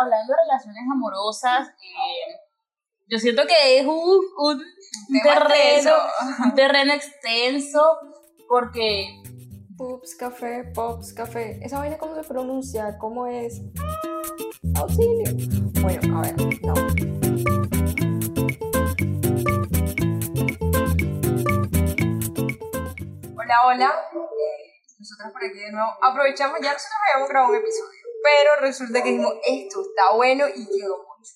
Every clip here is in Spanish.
hablando de relaciones amorosas, eh, yo siento que es un, un, terreno, un terreno extenso porque... Pups, café, pops, café. ¿Esa vaina cómo se pronuncia? ¿Cómo es? Auxilio. Bueno, a ver, no. Hola, hola. Eh, nosotros por aquí de nuevo aprovechamos, ya nosotros habíamos grabado un episodio, pero resulta que dijimos, esto está bueno y quedó mucho.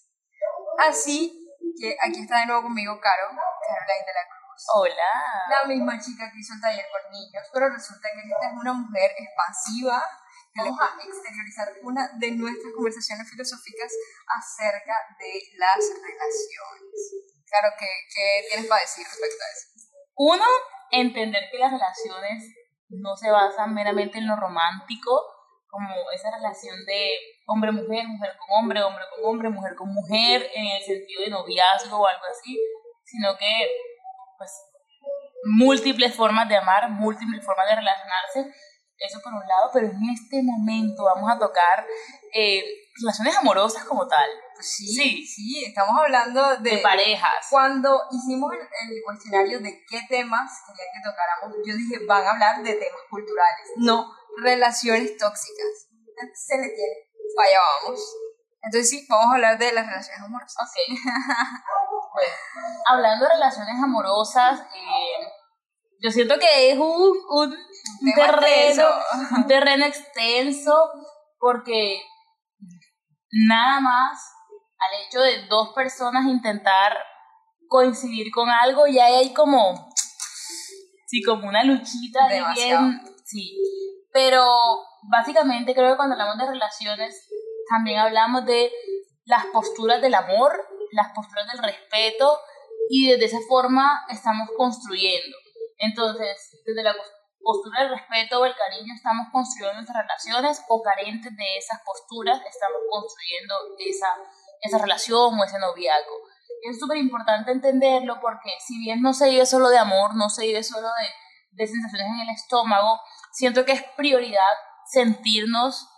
Así que aquí está de nuevo conmigo Caro, Caroline de la Cruz. Hola. La misma chica que hizo el taller con niños, pero resulta que esta es una mujer expansiva que le va a exteriorizar una de nuestras conversaciones filosóficas acerca de las relaciones. Claro, ¿qué, qué tienes para decir respecto a eso? Uno, entender que las relaciones no se basan meramente en lo romántico, como esa relación de hombre-mujer, mujer con hombre, hombre con hombre, mujer con mujer, en el sentido de noviazgo o algo así, sino que, pues, múltiples formas de amar, múltiples formas de relacionarse, eso por un lado, pero en este momento vamos a tocar eh, relaciones amorosas como tal. Pues sí, sí, estamos hablando de, de parejas. Cuando hicimos el, el, cuestionario de qué temas querían que tocáramos, yo dije, van a hablar de temas culturales, no relaciones tóxicas. Se le tiene, allá vamos. Entonces sí, vamos a hablar de las relaciones amorosas. Ok. bueno, hablando de relaciones amorosas, eh, yo siento que es un, un terreno, un terreno extenso porque nada más al hecho de dos personas intentar coincidir con algo ya hay como sí como una luchita de bien sí pero básicamente creo que cuando hablamos de relaciones también hablamos de las posturas del amor las posturas del respeto y desde esa forma estamos construyendo entonces desde la postura del respeto o el cariño estamos construyendo nuestras relaciones o carentes de esas posturas estamos construyendo esa, esa relación o ese noviazgo. Es súper importante entenderlo porque si bien no se vive solo de amor, no se vive solo de, de sensaciones en el estómago, siento que es prioridad sentirnos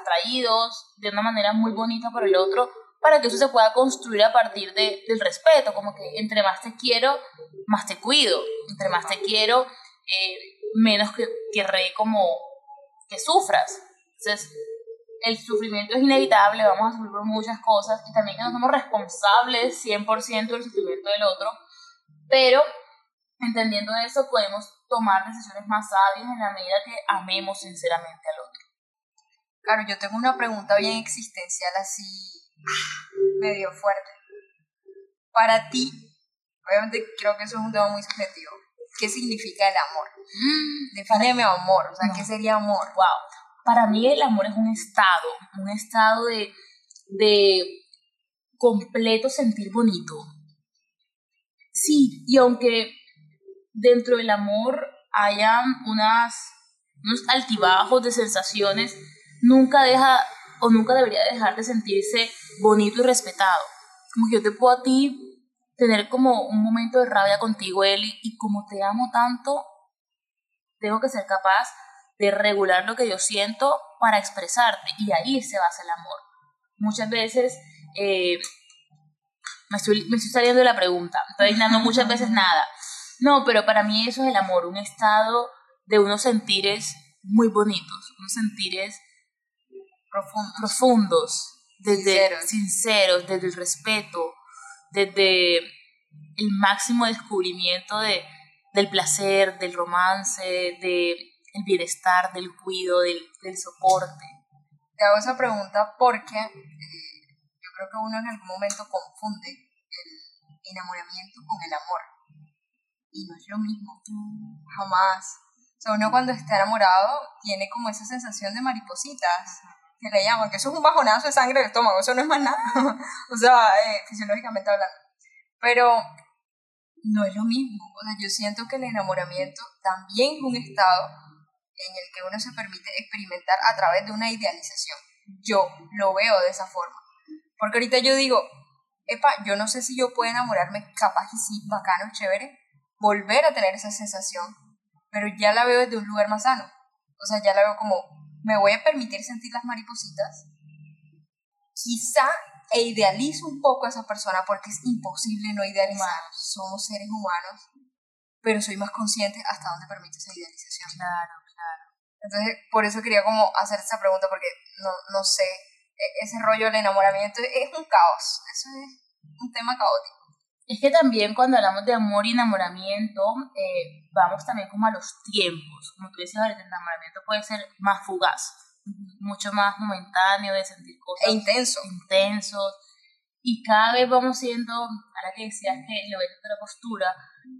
atraídos de una manera muy bonita por el otro para que eso se pueda construir a partir de, del respeto, como que entre más te quiero, más te cuido, entre más te quiero, eh, menos que querré como que sufras. Entonces, el sufrimiento es inevitable, vamos a sufrir por muchas cosas y también que no somos responsables 100% del sufrimiento del otro, pero entendiendo eso podemos tomar decisiones más sabias en la medida que amemos sinceramente al otro. Claro, yo tengo una pregunta bien existencial así medio fuerte. Para ti, obviamente creo que eso es un tema muy subjetivo, ¿qué significa el amor? Mm, Defíneme amor, o sea, ¿qué sería amor? Wow. Para mí el amor es un estado, un estado de, de completo sentir bonito. Sí, y aunque dentro del amor hayan unas, unos altibajos de sensaciones, nunca deja o nunca debería dejar de sentirse bonito y respetado. Como que yo te puedo a ti tener como un momento de rabia contigo, Eli, y como te amo tanto, tengo que ser capaz de regular lo que yo siento para expresarte, y ahí se basa el amor. Muchas veces, eh, me, estoy, me estoy saliendo de la pregunta, estoy dando muchas veces nada. No, pero para mí eso es el amor, un estado de unos sentires muy bonitos, unos sentires profundos, profundos desde sinceros. sinceros, desde el respeto, desde el máximo descubrimiento de, del placer, del romance, del bienestar, del cuidado, del, del, soporte. Te hago esa pregunta porque eh, yo creo que uno en algún momento confunde el enamoramiento con el amor. Y no es lo mismo, jamás. O sea, uno cuando está enamorado tiene como esa sensación de maripositas, que le llaman, que eso es un bajonazo de sangre del estómago, eso no es más nada, o sea, eh, fisiológicamente hablando. Pero no es lo mismo, o sea, yo siento que el enamoramiento también es un estado en el que uno se permite experimentar a través de una idealización. Yo lo veo de esa forma. Porque ahorita yo digo, epa, yo no sé si yo puedo enamorarme, capaz que sí, bacano, chévere, volver a tener esa sensación, pero ya la veo desde un lugar más sano. O sea, ya la veo como, me voy a permitir sentir las maripositas quizá e idealizo un poco a esa persona porque es imposible no idealizar. Somos seres humanos, pero soy más consciente hasta dónde permite esa idealización. Claro, claro. Entonces, por eso quería como hacer esta pregunta porque no, no sé, e- ese rollo del enamoramiento es un caos, eso es un tema caótico. Es que también cuando hablamos de amor y enamoramiento, eh, vamos también como a los tiempos. Como tú ahorita, el enamoramiento puede ser más fugaz, mucho más momentáneo de sentir cosas E intenso. intensos. Y cada vez vamos siendo, ahora que decías que lo ves desde la postura,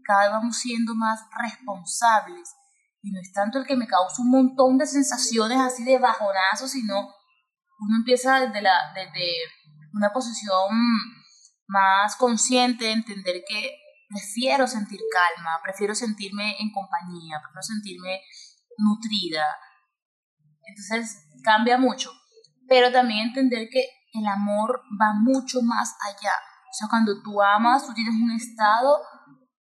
cada vez vamos siendo más responsables. Y no es tanto el que me causa un montón de sensaciones así de bajonazos, sino uno empieza desde, la, desde una posición más consciente de entender que prefiero sentir calma, prefiero sentirme en compañía, prefiero sentirme nutrida. Entonces cambia mucho, pero también entender que el amor va mucho más allá. O sea, cuando tú amas, tú tienes un estado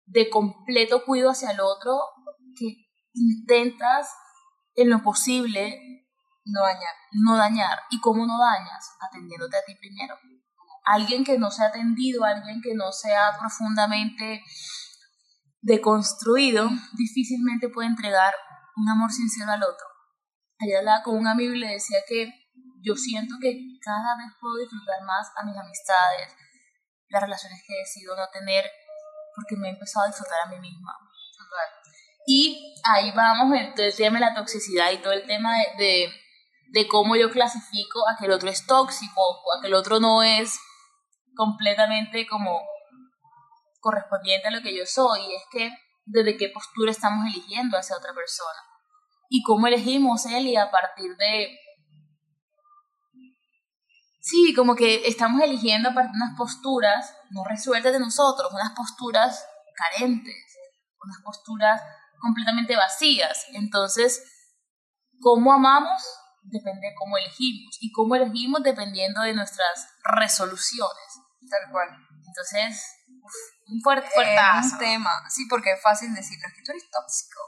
de completo cuidado hacia el otro que intentas en lo posible No dañar. no dañar. ¿Y cómo no dañas? Atendiéndote a ti primero. Alguien que no se ha atendido, alguien que no sea profundamente deconstruido, difícilmente puede entregar un amor sincero al otro. Ayer hablaba con un amigo y le decía que yo siento que cada vez puedo disfrutar más a mis amistades, las relaciones que decido no tener, porque me he empezado a disfrutar a mí misma. Y ahí vamos, tema de la toxicidad y todo el tema de, de, de cómo yo clasifico a que el otro es tóxico o a que el otro no es completamente como correspondiente a lo que yo soy. Y es que desde qué postura estamos eligiendo a esa otra persona. Y cómo elegimos él y a partir de... Sí, como que estamos eligiendo a partir de unas posturas no resueltas de nosotros, unas posturas carentes, unas posturas completamente vacías. Entonces, cómo amamos depende de cómo elegimos y cómo elegimos dependiendo de nuestras resoluciones. Tal cual. Entonces, un fuerte, fuertazo. un tema. Sí, porque es fácil decir, no es que tú eres tóxico.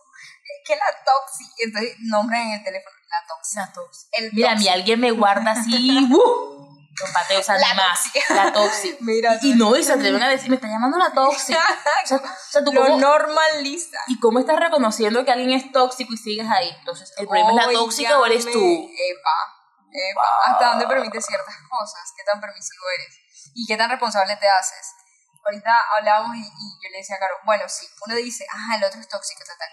Es que la tóxica. Entonces, nombran en el teléfono la tóxica. La tóxica. El Mira, a mí alguien me guarda así, ¡uh! Con pateo, o sea, La más. tóxica. La tóxica. Mira, Y, y no, y se atreven a decir, me está llamando la tóxica. O sea, o sea, tú lo cómo, normaliza. ¿Y cómo estás reconociendo que alguien es tóxico y sigues ahí? Entonces, ¿el problema es la tóxica o eres tú? Epa, epa. ¿Hasta dónde permites ciertas cosas? ¿Qué tan permisivo eres? ¿Y qué tan responsable te haces? Ahorita hablábamos y, y yo le decía a Caro, bueno, sí, uno dice, ah, el otro es tóxico, total.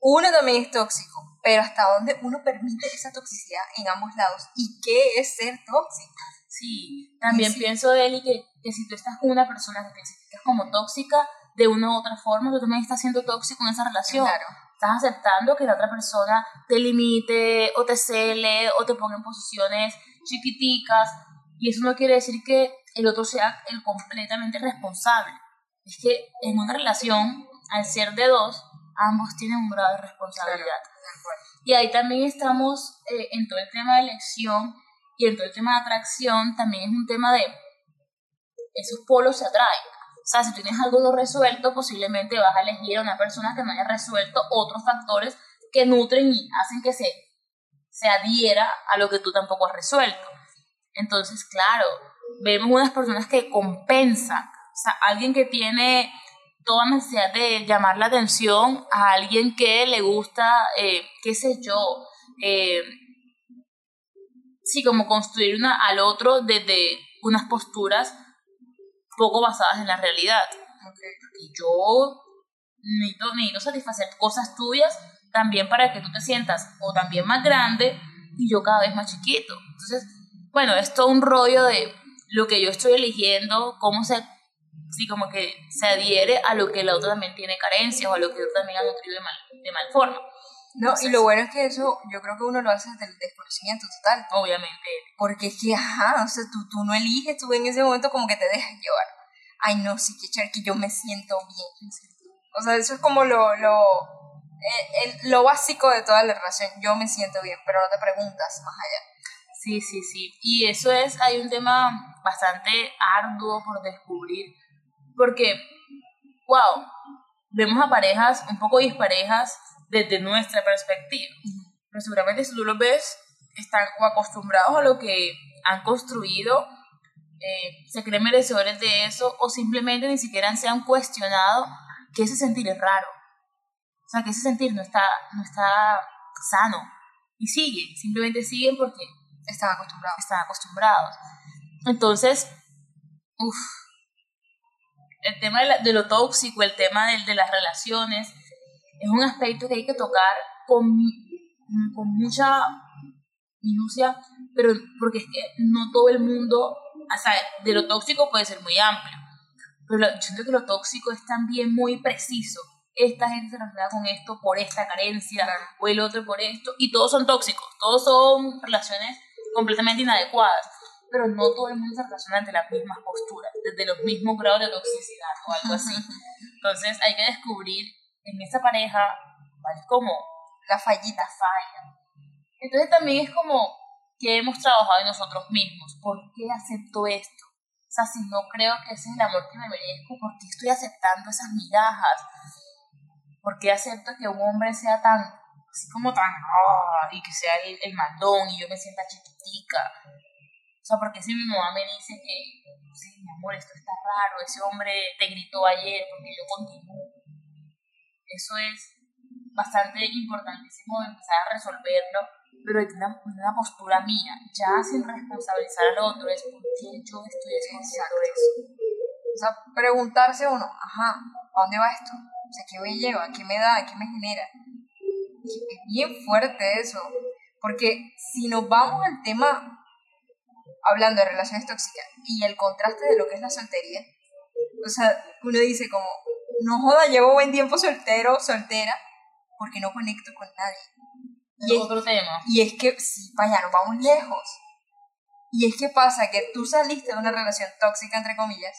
Uno también es tóxico, pero ¿hasta dónde uno permite esa toxicidad en ambos lados? ¿Y qué es ser tóxico? Sí, también sí. pienso, Eli, que, que si tú estás con una persona que te clasificas como tóxica, de una u otra forma, tú también estás siendo tóxico en esa relación. Claro. Estás aceptando que la otra persona te limite, o te cele, o te ponga en posiciones chiquiticas, y eso no quiere decir que el otro sea el completamente responsable. Es que en una relación, al ser de dos, ambos tienen un grado de responsabilidad. Y ahí también estamos eh, en todo el tema de elección y en todo el tema de atracción, también es un tema de esos polos se atraen. O sea, si tienes algo no resuelto, posiblemente vas a elegir a una persona que no haya resuelto otros factores que nutren y hacen que se, se adhiera a lo que tú tampoco has resuelto. Entonces, claro, vemos unas personas que compensan. O sea, alguien que tiene toda necesidad de llamar la atención a alguien que le gusta, eh, qué sé yo, eh, sí, como construir una al otro desde unas posturas poco basadas en la realidad. Y yo necesito, necesito satisfacer cosas tuyas también para que tú te sientas o también más grande y yo cada vez más chiquito. Entonces, bueno, es todo un rollo de lo que yo estoy eligiendo, cómo se, sí, como que se adhiere a lo que el otro también tiene carencias o a lo que el otro también ha nutrido de mal, de mal forma. No, y lo bueno es que eso yo creo que uno lo hace desde el desconocimiento total. Obviamente, Porque es que, ajá, o sea, tú, tú no eliges, tú en ese momento como que te dejas llevar. Ay, no, sí, que echar que yo me siento bien. O sea, eso es como lo, lo, eh, el- lo básico de toda la relación. Yo me siento bien, pero no te preguntas más allá. Sí, sí, sí. Y eso es, hay un tema bastante arduo por descubrir, porque, wow, vemos a parejas un poco disparejas desde nuestra perspectiva. Pero seguramente si tú los ves, están o acostumbrados a lo que han construido eh, se creen merecedores de eso o simplemente ni siquiera se han cuestionado que ese sentir es raro. O sea, que ese sentir no está, no está sano. Y siguen, simplemente siguen porque están acostumbrados. Están acostumbrados. Entonces, uff, el tema de, lo tóxico, el tema de, de, las relaciones, es un aspecto que hay que tocar con, con mucha minucia, pero porque es que no todo el mundo o sea, de lo tóxico puede ser muy amplio, pero yo siento que lo tóxico es también muy preciso. Esta gente se relaciona con esto por esta carencia, o el otro por esto, y todos son tóxicos, todos son relaciones completamente inadecuadas, pero no todo el mundo se relaciona ante las mismas posturas, desde los mismos grados de toxicidad o algo así. Entonces hay que descubrir en esa pareja, ¿vale? Como la fallita, falla. Entonces también es como que hemos trabajado en nosotros mismos. ¿Por qué acepto esto? O sea, si no creo que ese es el amor que me merezco, ¿por qué estoy aceptando esas migajas? ¿Por qué acepto que un hombre sea tan, así como tan, ah, y que sea el, el mandón y yo me sienta chiquitica? O sea, porque si mi mamá me dice que, sí, mi amor, esto está raro, ese hombre te gritó ayer porque yo continúo. Eso es bastante importantísimo empezar a resolverlo pero hay una, una, postura mía, ya sin responsabilizar al otro, es por qué yo estoy escuchando eso. O sea, preguntarse uno, ajá, ¿a dónde va esto? O sea, ¿qué me lleva? ¿Qué me da? ¿Qué me genera? Es bien fuerte eso, porque si nos vamos al tema, hablando de relaciones tóxicas, y el contraste de lo que es la soltería, o sea, uno dice como, no joda, llevo buen tiempo soltero, soltera, porque no conecto con nadie y otro tema. Y es que, sí, vaya, nos vamos lejos. Y es que pasa que tú saliste de una relación tóxica, entre comillas,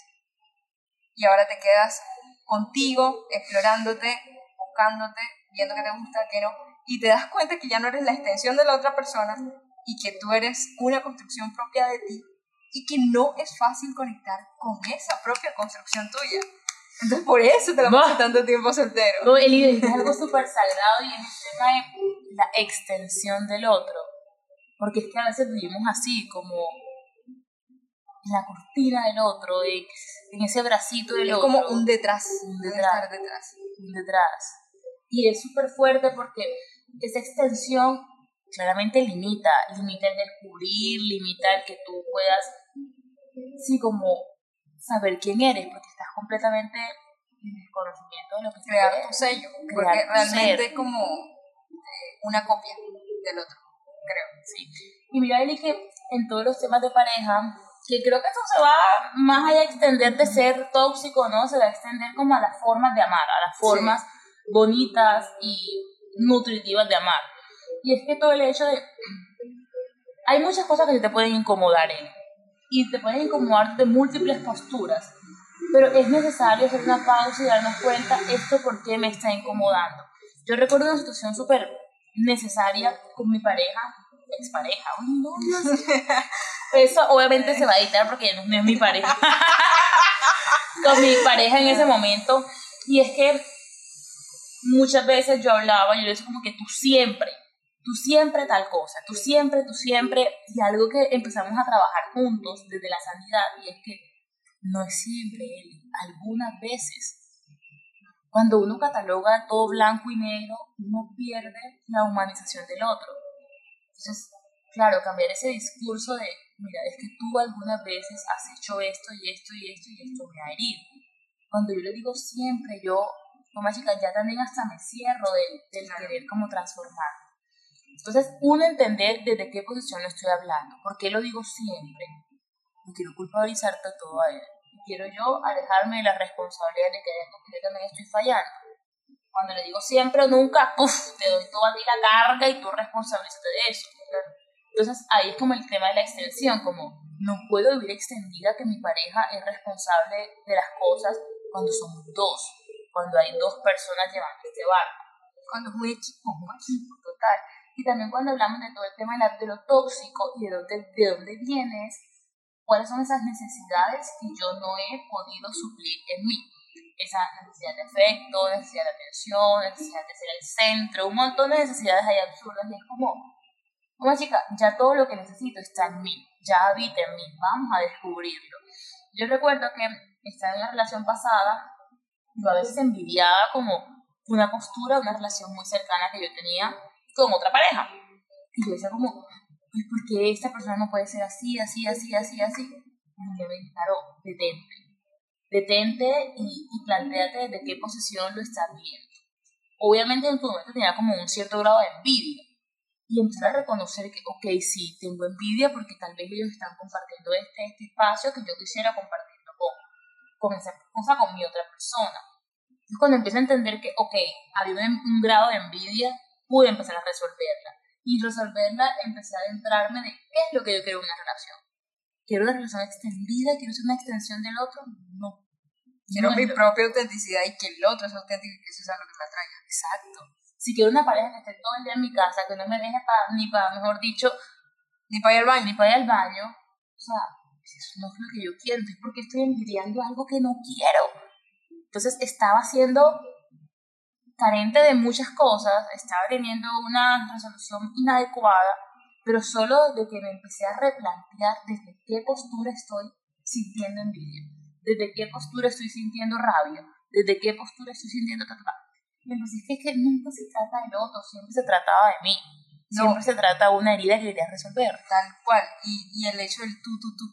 y ahora te quedas contigo, explorándote, buscándote, viendo que te gusta, que no, y te das cuenta que ya no eres la extensión de la otra persona y que tú eres una construcción propia de ti y que no es fácil conectar con esa propia construcción tuya. Entonces por eso te la pasas tanto tiempo soltero. No, el identidad es algo súper sagrado y en el tema de la extensión del otro. Porque es que a veces vivimos así, como en la cortina del otro, en, ese bracito del es otro. como un detrás. Un detrás. detrás. Un detrás. Y es súper fuerte porque esa extensión claramente limita, limita el descubrir, limita el que tú puedas, sí, como saber quién eres, porque estás completamente en el conocimiento de lo que crear tu sello, porque realmente es como una copia del otro, creo. Sí. Y mira, Eli, que en todos los temas de pareja, que creo que eso se va más allá de extender de ser tóxico, ¿no? Se va a extender como a las formas de amar, a las formas bonitas y nutritivas de amar. Y es que todo el hecho de... Hay muchas cosas que te pueden incomodar, Eli, y te pueden incomodar de múltiples posturas, pero es necesario hacer una pausa y darnos cuenta esto por qué me está incomodando. Yo recuerdo una situación súper necesaria con mi pareja, expareja, uy, no, Eso obviamente se va a editar porque no, es mi pareja. con mi pareja en ese momento. Y es que muchas veces yo hablaba, yo le decía como que tú siempre, tú siempre tal cosa, tú siempre, tú siempre, y algo que empezamos a trabajar juntos desde la sanidad, y es que no es siempre él, algunas veces cuando uno cataloga todo blanco y negro, uno pierde la humanización del otro. Entonces, claro, cambiar ese discurso de, mira, es que tú algunas veces has hecho esto y esto y esto y esto me ha herido. Cuando yo le digo siempre, yo, como chica, ya también hasta me cierro del, del querer como transformar. Entonces, uno entender desde qué posición lo estoy hablando, por qué lo digo siempre. No quiero culpabilizarte todo a él quiero yo alejarme de la responsabilidad de que yo también estoy fallando. Cuando le digo siempre o nunca, ¡puf! te doy toda ti la carga y tú responsabilízate de eso. Entonces ahí es como el tema de la extensión, como no puedo vivir extendida que mi pareja es responsable de las cosas cuando somos dos, cuando hay dos personas llevando este barco, cuando es un equipo, un equipo total. Y también cuando hablamos de todo el tema de, lo tóxico y de dónde, de dónde vienes, cuáles son esas necesidades que yo no he podido suplir en mí. Esa necesidad de afecto, necesidad de atención, necesidad de ser el centro, un montón de necesidades ahí absurdas y es como, Como chica, ya todo lo que necesito está en mí, ya habita en mí, vamos a descubrirlo. Yo recuerdo que estaba en la relación pasada, yo a veces envidiaba como una postura, una relación muy cercana que yo tenía con otra pareja. Y yo decía como, pues, ¿por qué esta persona no puede ser así, así, así, así, así? Y yo me claro, detente. Detente y, y planteate desde qué posición lo estás viendo. Obviamente en tu momento tenía como un cierto grado de envidia. Y empezar a reconocer que, ok, sí, tengo envidia porque tal vez ellos están compartiendo este, este espacio que yo quisiera compartirlo esa cosa, con mi otra persona. Entonces cuando empiezo a entender que, ok, había un, grado de envidia, pude empezar a resolverla. Y resolverla, empecé a adentrarme de qué es lo que yo quiero en una relación. ¿Quiero una relación extendida? ¿Quiero ser una extensión del otro? No. Quiero No, mi propia autenticidad y que el otro es auténtico y que eso sea lo que me atraiga. Exacto. Si quiero una pareja que esté todo el día en mi casa, que no me deje pa, ni para, mejor dicho, Ni para ir al baño. ni para ir al baño, o sea, eso no es lo que yo quiero. Entonces, ¿por qué estoy envidiando algo que no quiero? Entonces, estaba siendo carente de muchas cosas, estaba teniendo una resolución inadecuada, pero solo de que me empecé a replantear desde qué postura estoy sintiendo envidia, desde qué postura estoy sintiendo rabia, desde qué postura estoy sintiendo ta, ta, ta. Y empecé, es que, es que nunca se trata del otro, siempre se trataba de mí. No. Siempre se trata de una herida que quería resolver. Tal cual. Y, y el hecho del tú, tú, tú.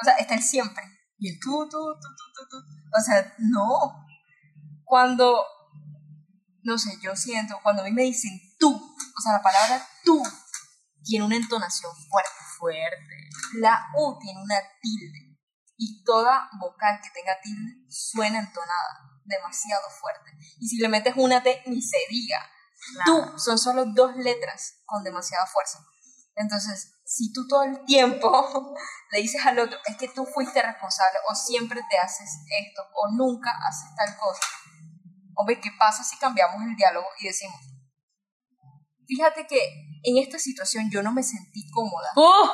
O sea, está el siempre. Y el tú, tú, tú, tú, tú, tú. O sea, no. Cuando, no sé, yo siento, cuando a mí me dicen tú, o sea, la palabra tú tiene una entonación fuerte. Fuerte. La U tiene una tilde. Y toda vocal que tenga tilde suena entonada. Demasiado fuerte. Y si le metes una T, ni se diga. Claro. Tú son solo dos letras con demasiada fuerza. Entonces, si tú todo el tiempo le dices al otro, es que tú fuiste responsable o siempre te haces esto o nunca haces tal cosa. Hombre, ¿qué pasa si cambiamos el diálogo y decimos, fíjate que en esta situación yo no me sentí cómoda ¡Uh!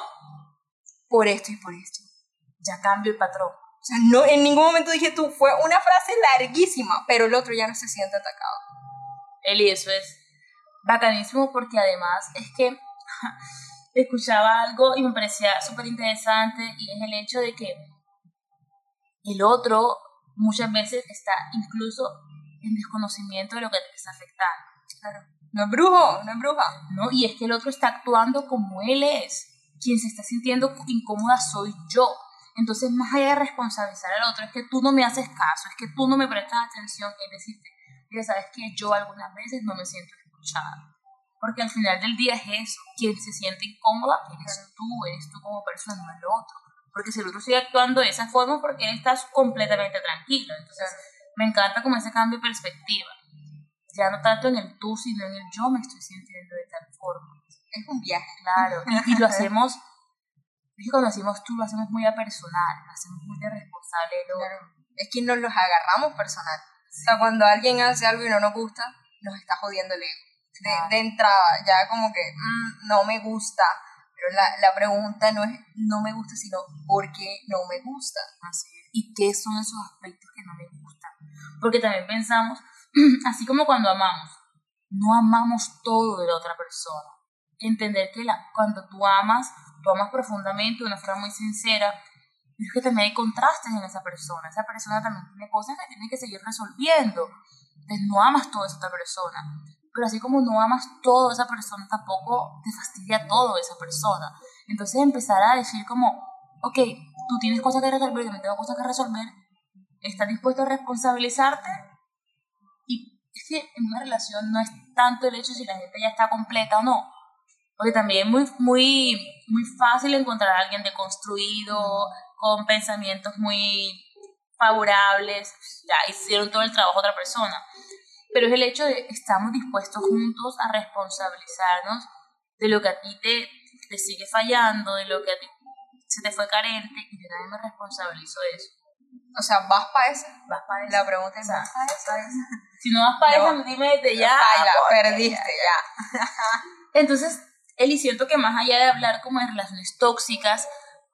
por esto y por esto? Ya cambio el patrón. O sea, no, en ningún momento dije tú, fue una frase larguísima, pero el otro ya no se siente atacado. Eli, eso es bacanísimo porque además es que escuchaba algo y me parecía súper interesante y es el hecho de que el otro muchas veces está incluso en desconocimiento de lo que te está afectando. Claro. No es brujo, no es bruja. ¿no? Y es que el otro está actuando como él es. Quien se está sintiendo incómoda soy yo. Entonces, más allá de responsabilizar al otro, es que tú no me haces caso, es que tú no me prestas atención, es decirte, mira, sabes que yo algunas veces no me siento escuchada. Porque al final del día es eso, quien se siente incómoda eres tú, eres tú como persona, no el otro. Porque si el otro sigue actuando de esa forma, porque él está completamente tranquilo. Entonces, me encanta como ese cambio de perspectiva. Ya no tanto en el tú, sino en el yo me estoy sintiendo de tal forma. Es un viaje. Claro, y, y lo hacemos, es cuando decimos tú, lo hacemos muy a personal, lo hacemos muy de responsable del otro. Es que nos los agarramos personal. O sea, cuando alguien hace algo y no nos gusta, nos está jodiendo el ego. De, entrada, ya como que mm, no me gusta. Pero la, la pregunta no es no me gusta, sino ¿por qué no me gusta? Así es. ¿Y qué son esos aspectos que no me gustan? Porque también pensamos, así como cuando amamos, no amamos todo de la otra persona. Entender que la, cuando tú amas, tú amas profundamente, de una forma muy sincera, pero es que también hay contrastes en esa persona. Esa persona también tiene cosas que tiene que seguir resolviendo. Entonces no amas todo de esa persona. Pero así como no amas todo de esa persona, tampoco te fastidia todo esa persona. Entonces empezar a decir como, ok, tú tienes cosas que resolver, yo tengo cosas que resolver, estás dispuesto a responsabilizarte y es que en una relación no es tanto el hecho si la gente ya está completa o no, porque también es muy, muy, muy fácil encontrar a alguien deconstruido, con pensamientos muy favorables, ya hicieron todo el trabajo otra persona, pero es el hecho de estamos dispuestos juntos a responsabilizarnos de lo que a ti te, te sigue fallando, de lo que a ti se te fue carente y yo también me responsabilizo de eso. O sea, ¿vas para esa? Vas para La pregunta es ¿vas para esa? Si no vas para No. esa, dime desde ya. Baila, porque- perdiste ya. Entonces, Eli, siento que más allá de hablar como de relaciones tóxicas,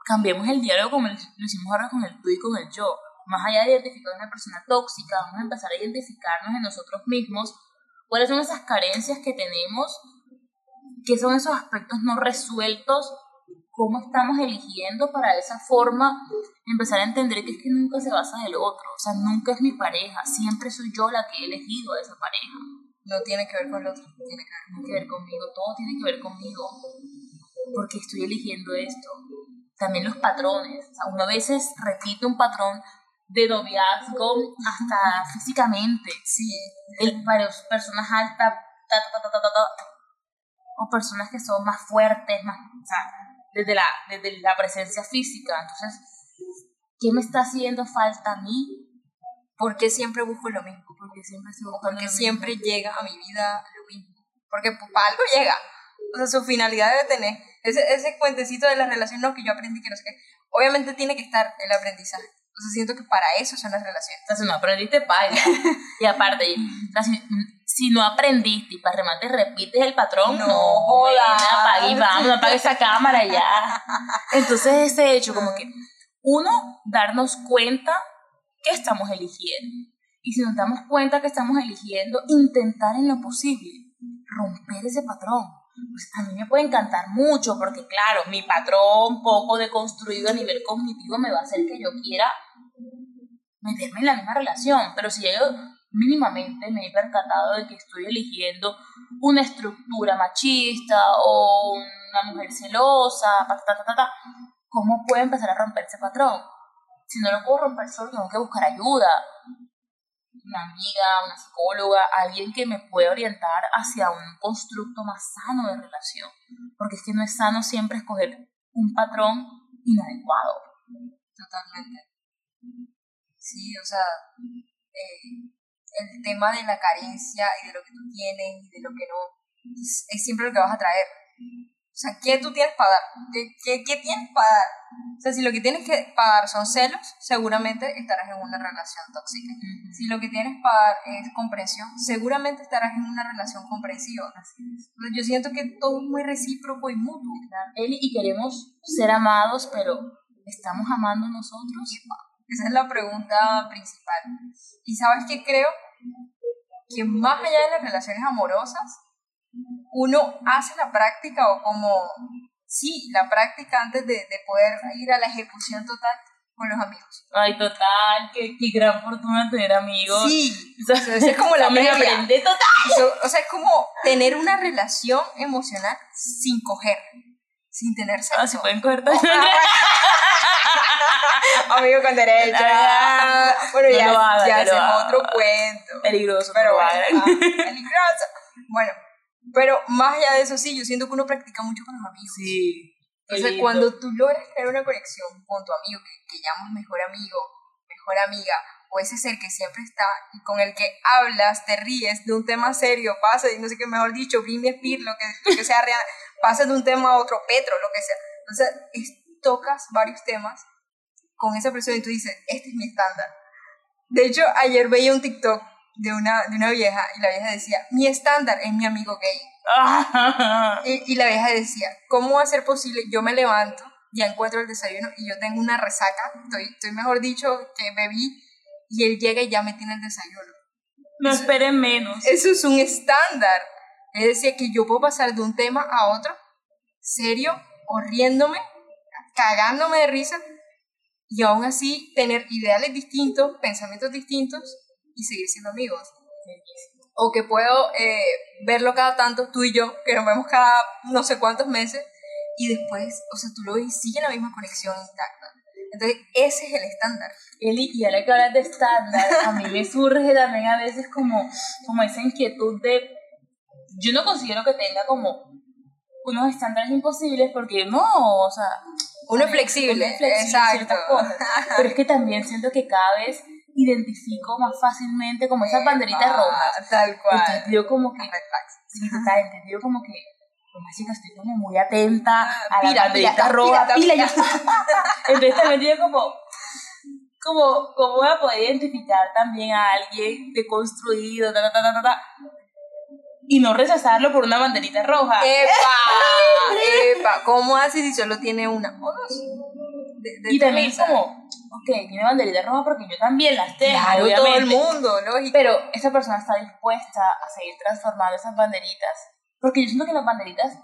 cambiemos el diálogo como lo hicimos ahora con el tú y con el yo. Más allá de identificar una persona tóxica, vamos a empezar a identificarnos en nosotros mismos cuáles son esas carencias que tenemos qué son esos aspectos no resueltos, cómo estamos eligiendo para de esa forma empezar a entender que es que nunca se basa en el otro, o sea, nunca es mi pareja, siempre soy yo la que he elegido a esa pareja. No tiene que ver con el otro, tiene que ver, Tiene que ver conmigo, todo tiene que ver conmigo, porque estoy eligiendo esto. También los patrones, o sea, uno a veces repite un patrón de noviazgo hasta físicamente. Sí, El, varias personas altas, ta, ta, ta, ta, ta, ta, o personas que son más fuertes, más, o sea, desde la, desde la presencia física. Entonces, ¿qué me está haciendo falta a mí? porque siempre busco lo mismo, Porque siempre porque mismo. siempre llega a mi vida lo mismo, porque pues, para algo llega. O sea, su finalidad debe tener ese, ese cuentecito de la relación, no, que yo aprendí que no sé qué. Obviamente tiene que estar el aprendizaje. Entonces siento que para eso son las relaciones. O sea, si no aprendiste, baila. y aparte, o sea, si, si no aprendiste y para remate repites el patrón, No no, jodas. Apague y vamos, apague esa cámara ya. Entonces, ese hecho, como que, uno, darnos cuenta que estamos eligiendo. Y si nos damos cuenta que estamos eligiendo, intentar en lo posible romper ese patrón. Pues a mí me puede encantar mucho porque, claro, mi patrón poco deconstruido a nivel cognitivo me va a hacer que yo quiera meterme en la misma relación. Pero si yo mínimamente me he percatado de que estoy eligiendo una estructura machista o una mujer celosa, ta, ta, ta, ta, ¿cómo puedo empezar a romper ese patrón? Si no lo puedo romper solo, tengo que buscar ayuda. Una amiga, una psicóloga, alguien que me pueda orientar hacia un constructo más sano de relación. Porque es que no es sano siempre escoger un patrón inadecuado. Totalmente. Sí, o sea, eh, el tema de la carencia y de lo que tú tienes y de lo que no, es, es siempre lo que vas a traer. O sea, ¿qué tú tienes para dar? ¿Qué, qué, qué tienes para dar? O sea, si lo que tienes que para dar son celos, seguramente estarás en una relación tóxica. Si lo que tienes para dar es comprensión, seguramente estarás en una relación comprensiva. Entonces, yo siento que todo es muy recíproco y mutuo. Eli, y queremos ser amados, pero ¿estamos amando nosotros? Esa es la pregunta principal. ¿Y sabes qué creo? Que más allá de las relaciones amorosas, uno hace la práctica o como, sí, la práctica antes de, de poder ir a la ejecución total con los amigos. Ay, total, qué, qué gran fortuna tener amigos. Sí, O sea, sea, esa es como la aprende total. eso- o sea, es como tener una relación emocional sin coger, sin tener sexo. Ah, se pueden coger todo. Amigo con derecho. Ah, bueno, no ya, lo hagan, ya no hacemos otro cuento. Peligroso, pero bueno, ah, peligroso. Bueno, pero más allá de eso, sí, yo siento que uno practica mucho con los amigos. Sí. Entonces, cuando tú logras crear una conexión con tu amigo, que, que llamas mejor amigo, mejor amiga, o ese ser que siempre está y con el que hablas, te ríes de un tema serio, pasa, y no sé qué, mejor dicho, Britney Spears, lo que, lo que sea real, pasas de un tema a otro, Petro, lo que sea. Entonces, es- tocas varios temas con esa persona y tú dices, este es mi estándar. De hecho, ayer veía un TikTok de una, de una vieja y la vieja decía, mi estándar es mi amigo gay. Y, y la vieja decía, ¿cómo va a ser posible? Yo me levanto, ya encuentro el desayuno y yo tengo una resaca, estoy, estoy mejor dicho que bebí y él llega y ya me tiene el desayuno. no esperen menos. Eso es un estándar. Es decir, que yo puedo pasar de un tema a otro, serio, o riéndome, cagándome de risa, y aún así tener ideales distintos, pensamientos distintos y seguir siendo amigos. O que puedo eh, verlo cada tanto, tú y yo, que nos vemos cada no sé cuántos meses, y después, o sea, tú lo ves y sigue la misma conexión intacta. Entonces, ese es el estándar. Eli, y ahora que hablas de estándar, a mí me surge también a veces como, como esa inquietud de. Yo no considero que tenga como unos estándares imposibles porque no, o sea. Uno es flexible, flexible exacto. cosas. Pero es que también siento que cada vez identifico más fácilmente como esas banderitas rojas. Tal cual. Entonces digo como que. Sí, total, entendido como que. Como chica, estoy como muy atenta a Pira, la banderita pira, roja, pira, pira. yo- Entonces también digo como, como, como voy a poder identificar también a alguien deconstruido, ta, ta, ta, ta, ta, y no rechazarlo por una banderita roja. ¡Epa! ¡Epa! ¿Cómo haces si solo tiene una o dos? De- de y también es como, ok, tiene banderita roja porque yo también las tengo, Claro, obviamente. todo el mundo, lógico. Pero esa persona está dispuesta a seguir transformando esas banderitas Porque yo siento que las banderitas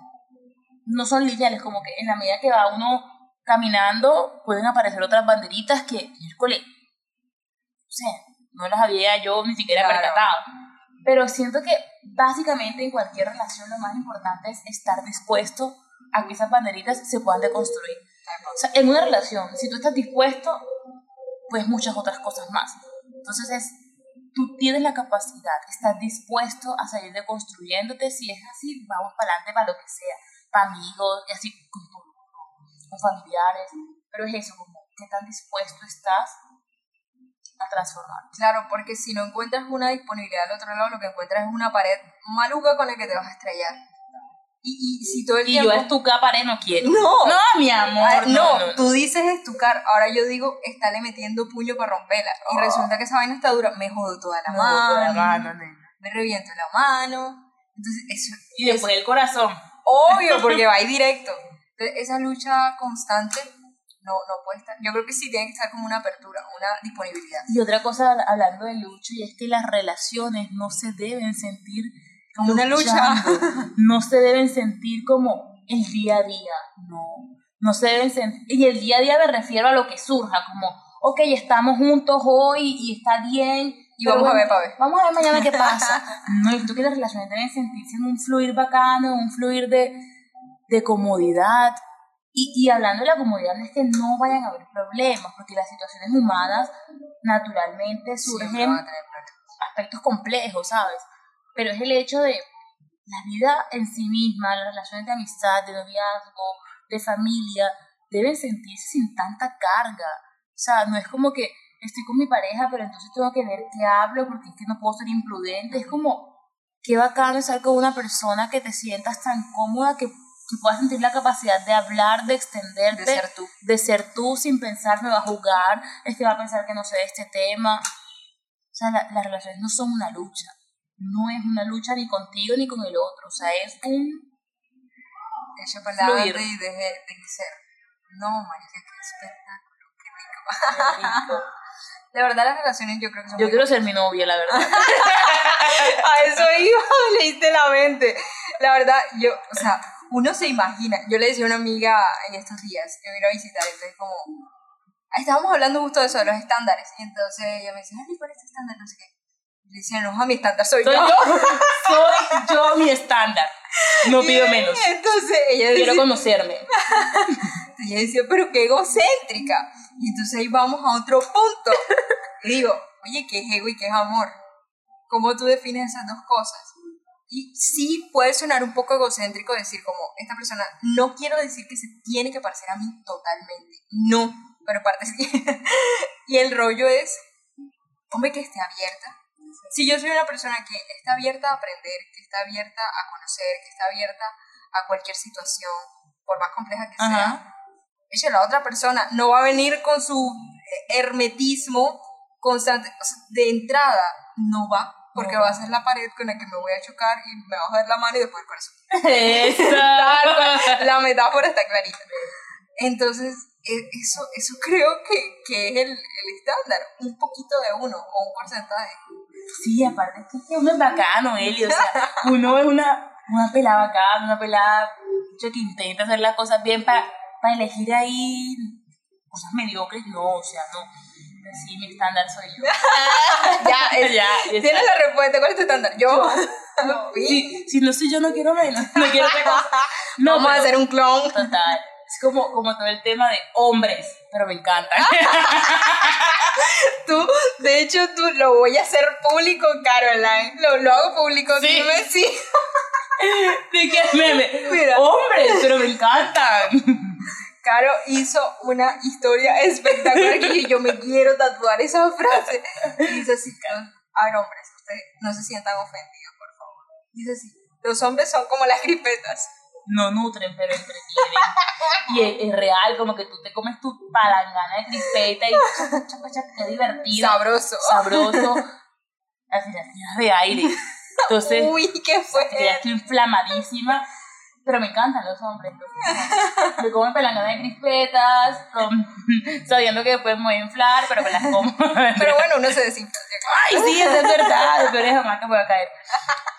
no son lineales, como que en la medida que va uno caminando pueden aparecer otras banderitas que, miércoles, o sea, no las había yo ni siquiera Claro. percatado. Pero siento que básicamente en cualquier relación lo más importante es estar dispuesto a que esas banderitas se puedan deconstruir. O sea, en una relación, si tú estás dispuesto, pues muchas otras cosas más. Entonces es, tú tienes la capacidad, estás dispuesto a salir deconstruyéndote, si es así, vamos para adelante para lo que sea, para amigos, y así con, con familiares, pero es eso, como qué tan dispuesto estás transformar. Claro, porque si no encuentras una disponibilidad al otro lado, lo que encuentras es una pared maluca con la que te vas a estrellar. Y, y si todo el Y tiempo... yo estucar pared no quiero. No. No, mi amor. No, no, no. tú dices estucar, ahora yo digo, estarle metiendo puño para romperla. Y Oh. resulta que esa vaina está dura, me jodo toda la No, mano, con la mano, nena. me reviento la mano. Entonces, eso Y después el corazón. obvio, porque va ahí directo. Entonces, esa lucha constante no, no puede estar. Yo creo que sí tiene que estar como una apertura, una disponibilidad. Y otra cosa, hablando de lucha, y es que las relaciones no se deben sentir Como una lucha. No se deben sentir como el día a día. No. No se deben sentir. Y el día a día me refiero a lo que surja, como, ok, estamos juntos hoy y está bien. Y pero vamos a ver para ver. Vamos a ver mañana qué pasa. No, yo creo que las relaciones deben sentirse en un fluir bacano, un fluir de, de comodidad. Y, y hablando de la comodidad, no es que no vayan a haber problemas, porque las situaciones humanas naturalmente surgen van a tener problemas. aspectos complejos, ¿sabes? Pero es el hecho de la vida en sí misma, las relaciones de amistad, de noviazgo, de familia, deben sentirse sin tanta carga. O sea, no es como que estoy con mi pareja, pero entonces tengo que ver qué hablo porque es que no puedo ser imprudente. Es como, qué bacano estar con una persona que te sientas tan cómoda que, que puedas sentir la capacidad de hablar, de extenderte, De ser tú. de ser tú sin pensar me va a jugar, es que va a pensar que no sé de este tema. O sea, la- las relaciones no son una lucha. No es una lucha ni contigo ni con el otro. O sea, es un... Para adelante Fluir. y deje, deje ser. No, marica, qué espectáculo, qué rico. De verdad, las relaciones yo creo que son Yo quiero ser mi novia, la verdad. A eso iba, leíste la mente. La verdad, yo, o sea, uno se imagina. Yo le decía a una amiga en estos días que me iba a visitar, entonces como, estábamos hablando justo de eso, de los estándares. Y entonces ella me decía, ay, ¿cuál es tu estándar? No sé qué. Le decía, no, a mi estándar soy, Soy yo. yo, soy yo mi estándar. No pido menos. Y entonces ella decía, Quiero conocerme. y ella decía, pero qué egocéntrica. Y entonces ahí vamos a otro punto. Y digo, oye, ¿qué es ego y qué es amor? ¿Cómo tú defines esas dos cosas? Y sí puede sonar un poco egocéntrico decir como, esta persona, no quiero decir que se tiene que parecer a mí totalmente. No, pero parece que... y el rollo es, hombre, que esté abierta. Si yo soy una persona que está abierta a aprender, que está abierta a conocer, que está abierta a cualquier situación, por más compleja que sea. Eche, la otra persona no va a venir con su eh, hermetismo constante. O sea, de entrada, no va, porque va a ser la pared con la que me voy a chocar y me va a joder la mano y después el corazón. Eso. La metáfora está clarita. Entonces, e- eso, eso creo que, que es el, el estándar. Un poquito de uno o un porcentaje. Sí, aparte es que uno es bacano, Eli. O sea, uno es una, una pelada bacana, una pelada que intenta hacer las cosas bien para elegir ahí cosas mediocres. No, o sea, no. Sí, mi estándar soy yo. ya, es- Ya, tienes la respuesta. ¿Cuál es tu estándar? Yo. Si, si no soy yo, no quiero menos. No quiero cosa. No, Vamos a hacer un clon. Total. Es como, como todo el tema de hombres, pero me encantan. Tú, de hecho, tú lo voy a hacer público, Caroline. Lo, lo hago público. Sí. Dime sí. ¿De qué meme? Mira. Hombres, pero me encantan. Caro hizo una historia espectacular que yo me quiero tatuar esa frase. Y dice así, a ver, hombres, ustedes no se sientan ofendidos, por favor. Dice así, los hombres son como las gripetas. No nutren, pero entretienen. Y es, es real, como que tú te comes tu palangana de crispeta y chaca, chaca, chaca, qué divertido, Sabroso. sabroso. Al final de aire. Entonces, Uy, qué fue. estoy inflamadísima. Pero me encantan los hombres. Me como palangana de crispetas, con- sabiendo que después me voy a inflar, pero me las como. Pero bueno, uno se desinfla. Ay, sí, eso es verdad. Pero es jamás que voy a caer.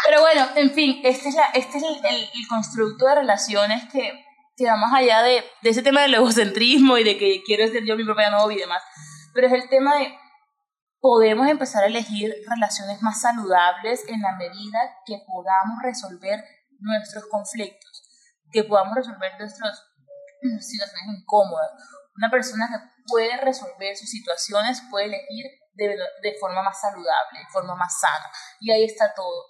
Pero bueno, en fin, este es, la, este es el, el, el constructo de relaciones que, que va más allá de, de ese tema del egocentrismo y de que quiero ser yo mi propia novia y demás. Pero es el tema de podemos empezar a elegir relaciones más saludables en la medida que podamos resolver nuestros conflictos, que podamos resolver nuestras situaciones incómodas. Una persona que puede resolver sus situaciones puede elegir de, de forma más saludable, de forma más sana. Y ahí está todo.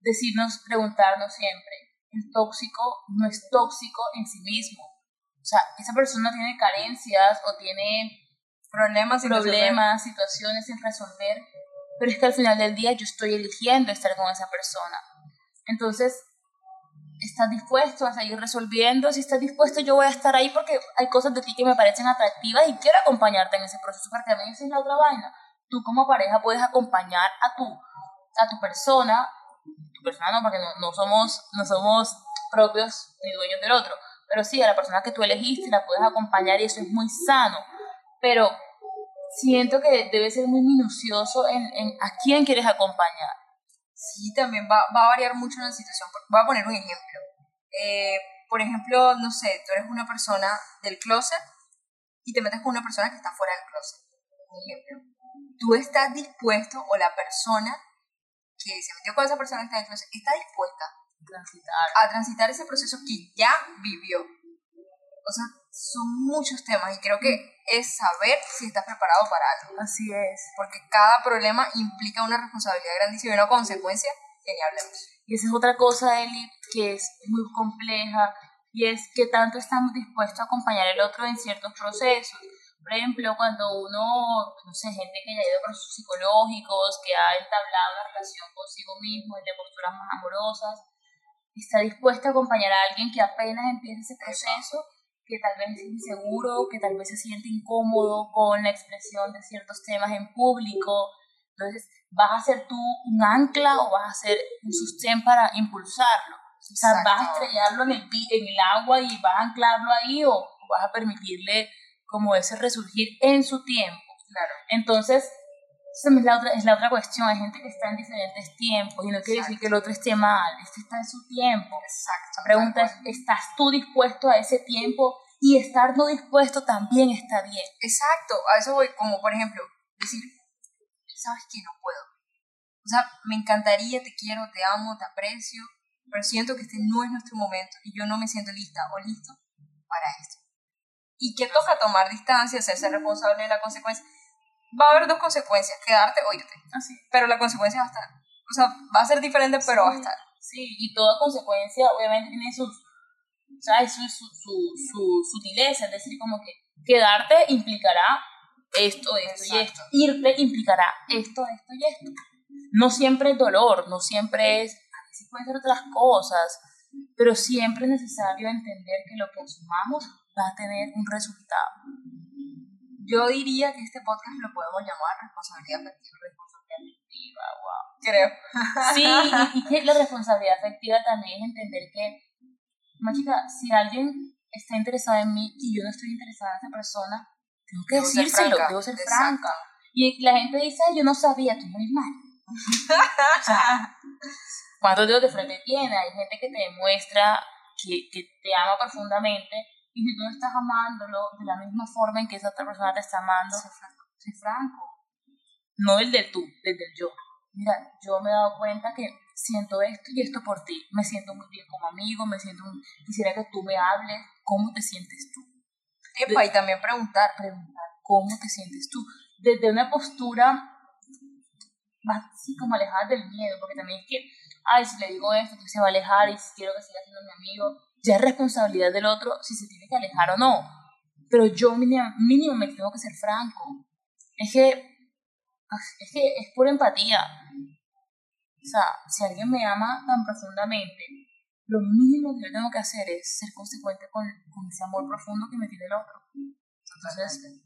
Decirnos, preguntarnos siempre, el tóxico no es tóxico en sí mismo. O sea, esa persona tiene carencias o tiene problemas, problemas situaciones sin resolver, pero es que al final del día yo estoy eligiendo estar con esa persona. Entonces, ¿estás dispuesto a seguir resolviendo? Si estás dispuesto, yo voy a estar ahí porque hay cosas de ti que me parecen atractivas y quiero acompañarte en ese proceso, porque a mí esa es la otra vaina. Tú como pareja puedes acompañar a tu, a tu persona, tu persona no, porque no, no, somos, no somos propios ni dueños del otro, pero sí, a la persona que tú elegiste la puedes acompañar y eso es muy sano pero siento que debe ser muy minucioso en, en a quién quieres acompañar. Sí, también va, va, a variar mucho la situación. Voy a poner un ejemplo. Eh, por ejemplo, no sé, tú eres una persona del closet y te metes con una persona que está fuera del closet. Un ejemplo. Tú estás dispuesto o la persona que se metió con esa persona que está en el closet está dispuesta transitar. a transitar ese proceso que ya vivió. O sea, son muchos temas y creo que es saber si estás preparado para algo. Así es. Porque cada problema implica una responsabilidad grandísima y una consecuencia que ni hablemos. Y esa es otra cosa, Eli, que es muy compleja y es que tanto estamos dispuestos a acompañar al otro en ciertos procesos. Por ejemplo, cuando uno, no sé, gente que ya ha ido a procesos psicológicos, que ha entablado una relación consigo mismo de posturas más amorosas, está dispuesta a acompañar a alguien que apenas empieza ese proceso que tal vez es inseguro, que tal vez se siente incómodo con la expresión de ciertos temas en público. Entonces, ¿vas a ser tú un ancla o vas a ser un sostén para impulsarlo? O sea, ¿vas a estrellarlo en el, en el agua y vas a anclarlo ahí o vas a permitirle como ese resurgir en su tiempo? Claro. Entonces, esa es la, otra, es la otra cuestión. Hay gente que está en diferentes tiempos y no quiere decir que el otro esté mal. Este está en su tiempo. Exacto. La pregunta es, ¿estás tú dispuesto a ese tiempo? Y estar no dispuesto también está bien. Exacto. A eso voy, como por ejemplo, decir, ¿sabes que No puedo. O sea, me encantaría, te quiero, te amo, te aprecio, pero siento que este no es nuestro momento y yo no me siento lista o listo para esto. Y que toca tomar distancia, hacerse responsable de la consecuencia va a haber dos consecuencias, quedarte o irte. Así. Pero la consecuencia va a estar. O sea, va a ser diferente, pero sí, va a estar. Sí, y toda consecuencia obviamente tiene sus, ¿sabes? Su, su, su, su sutileza, es decir, como que quedarte implicará esto, esto Exacto. y esto. Irte implicará esto, esto y esto. No siempre es dolor, no siempre es, a veces pueden ser otras cosas, pero siempre es necesario entender que lo que consumamos va a tener un resultado. Yo diría que este podcast lo podemos llamar responsabilidad afectiva. Responsabilidad afectiva, wow. Creo. Sí, y, y, que la responsabilidad afectiva también es entender que, chica, si alguien está interesado en mí y yo no estoy interesada en esa persona, tengo que Debo ser decírselo, franca. debo ser Exacto. franca. Y la gente dice, "Ay, yo no sabía, tú no eres mal. o sea, ¿cuántos dedos de frente tiene? Hay gente que te demuestra que, que te ama profundamente y si tú no estás amándolo de la misma forma en que esa otra persona te está amando, Sé franco. sé franco. No el del tú, desde el yo. Mira, yo me he dado cuenta que siento esto y esto por ti. Me siento muy bien como amigo, me siento muy... Quisiera que tú me hables. ¿Cómo te sientes tú? Epa, y también preguntar. Preguntar, ¿cómo te sientes tú? Desde una postura más así como alejada del miedo, porque también es que, ay, si le digo esto, entonces se va a alejar y quiero que siga siendo mi amigo, ya es responsabilidad del otro si se tiene que alejar o no. Pero yo mínimo, mínimo me tengo que ser franco. Es que, es que es pura empatía. O sea, si alguien me ama tan profundamente, lo mínimo que yo tengo que hacer es ser consecuente con, con ese amor profundo que me tiene el otro. Entonces,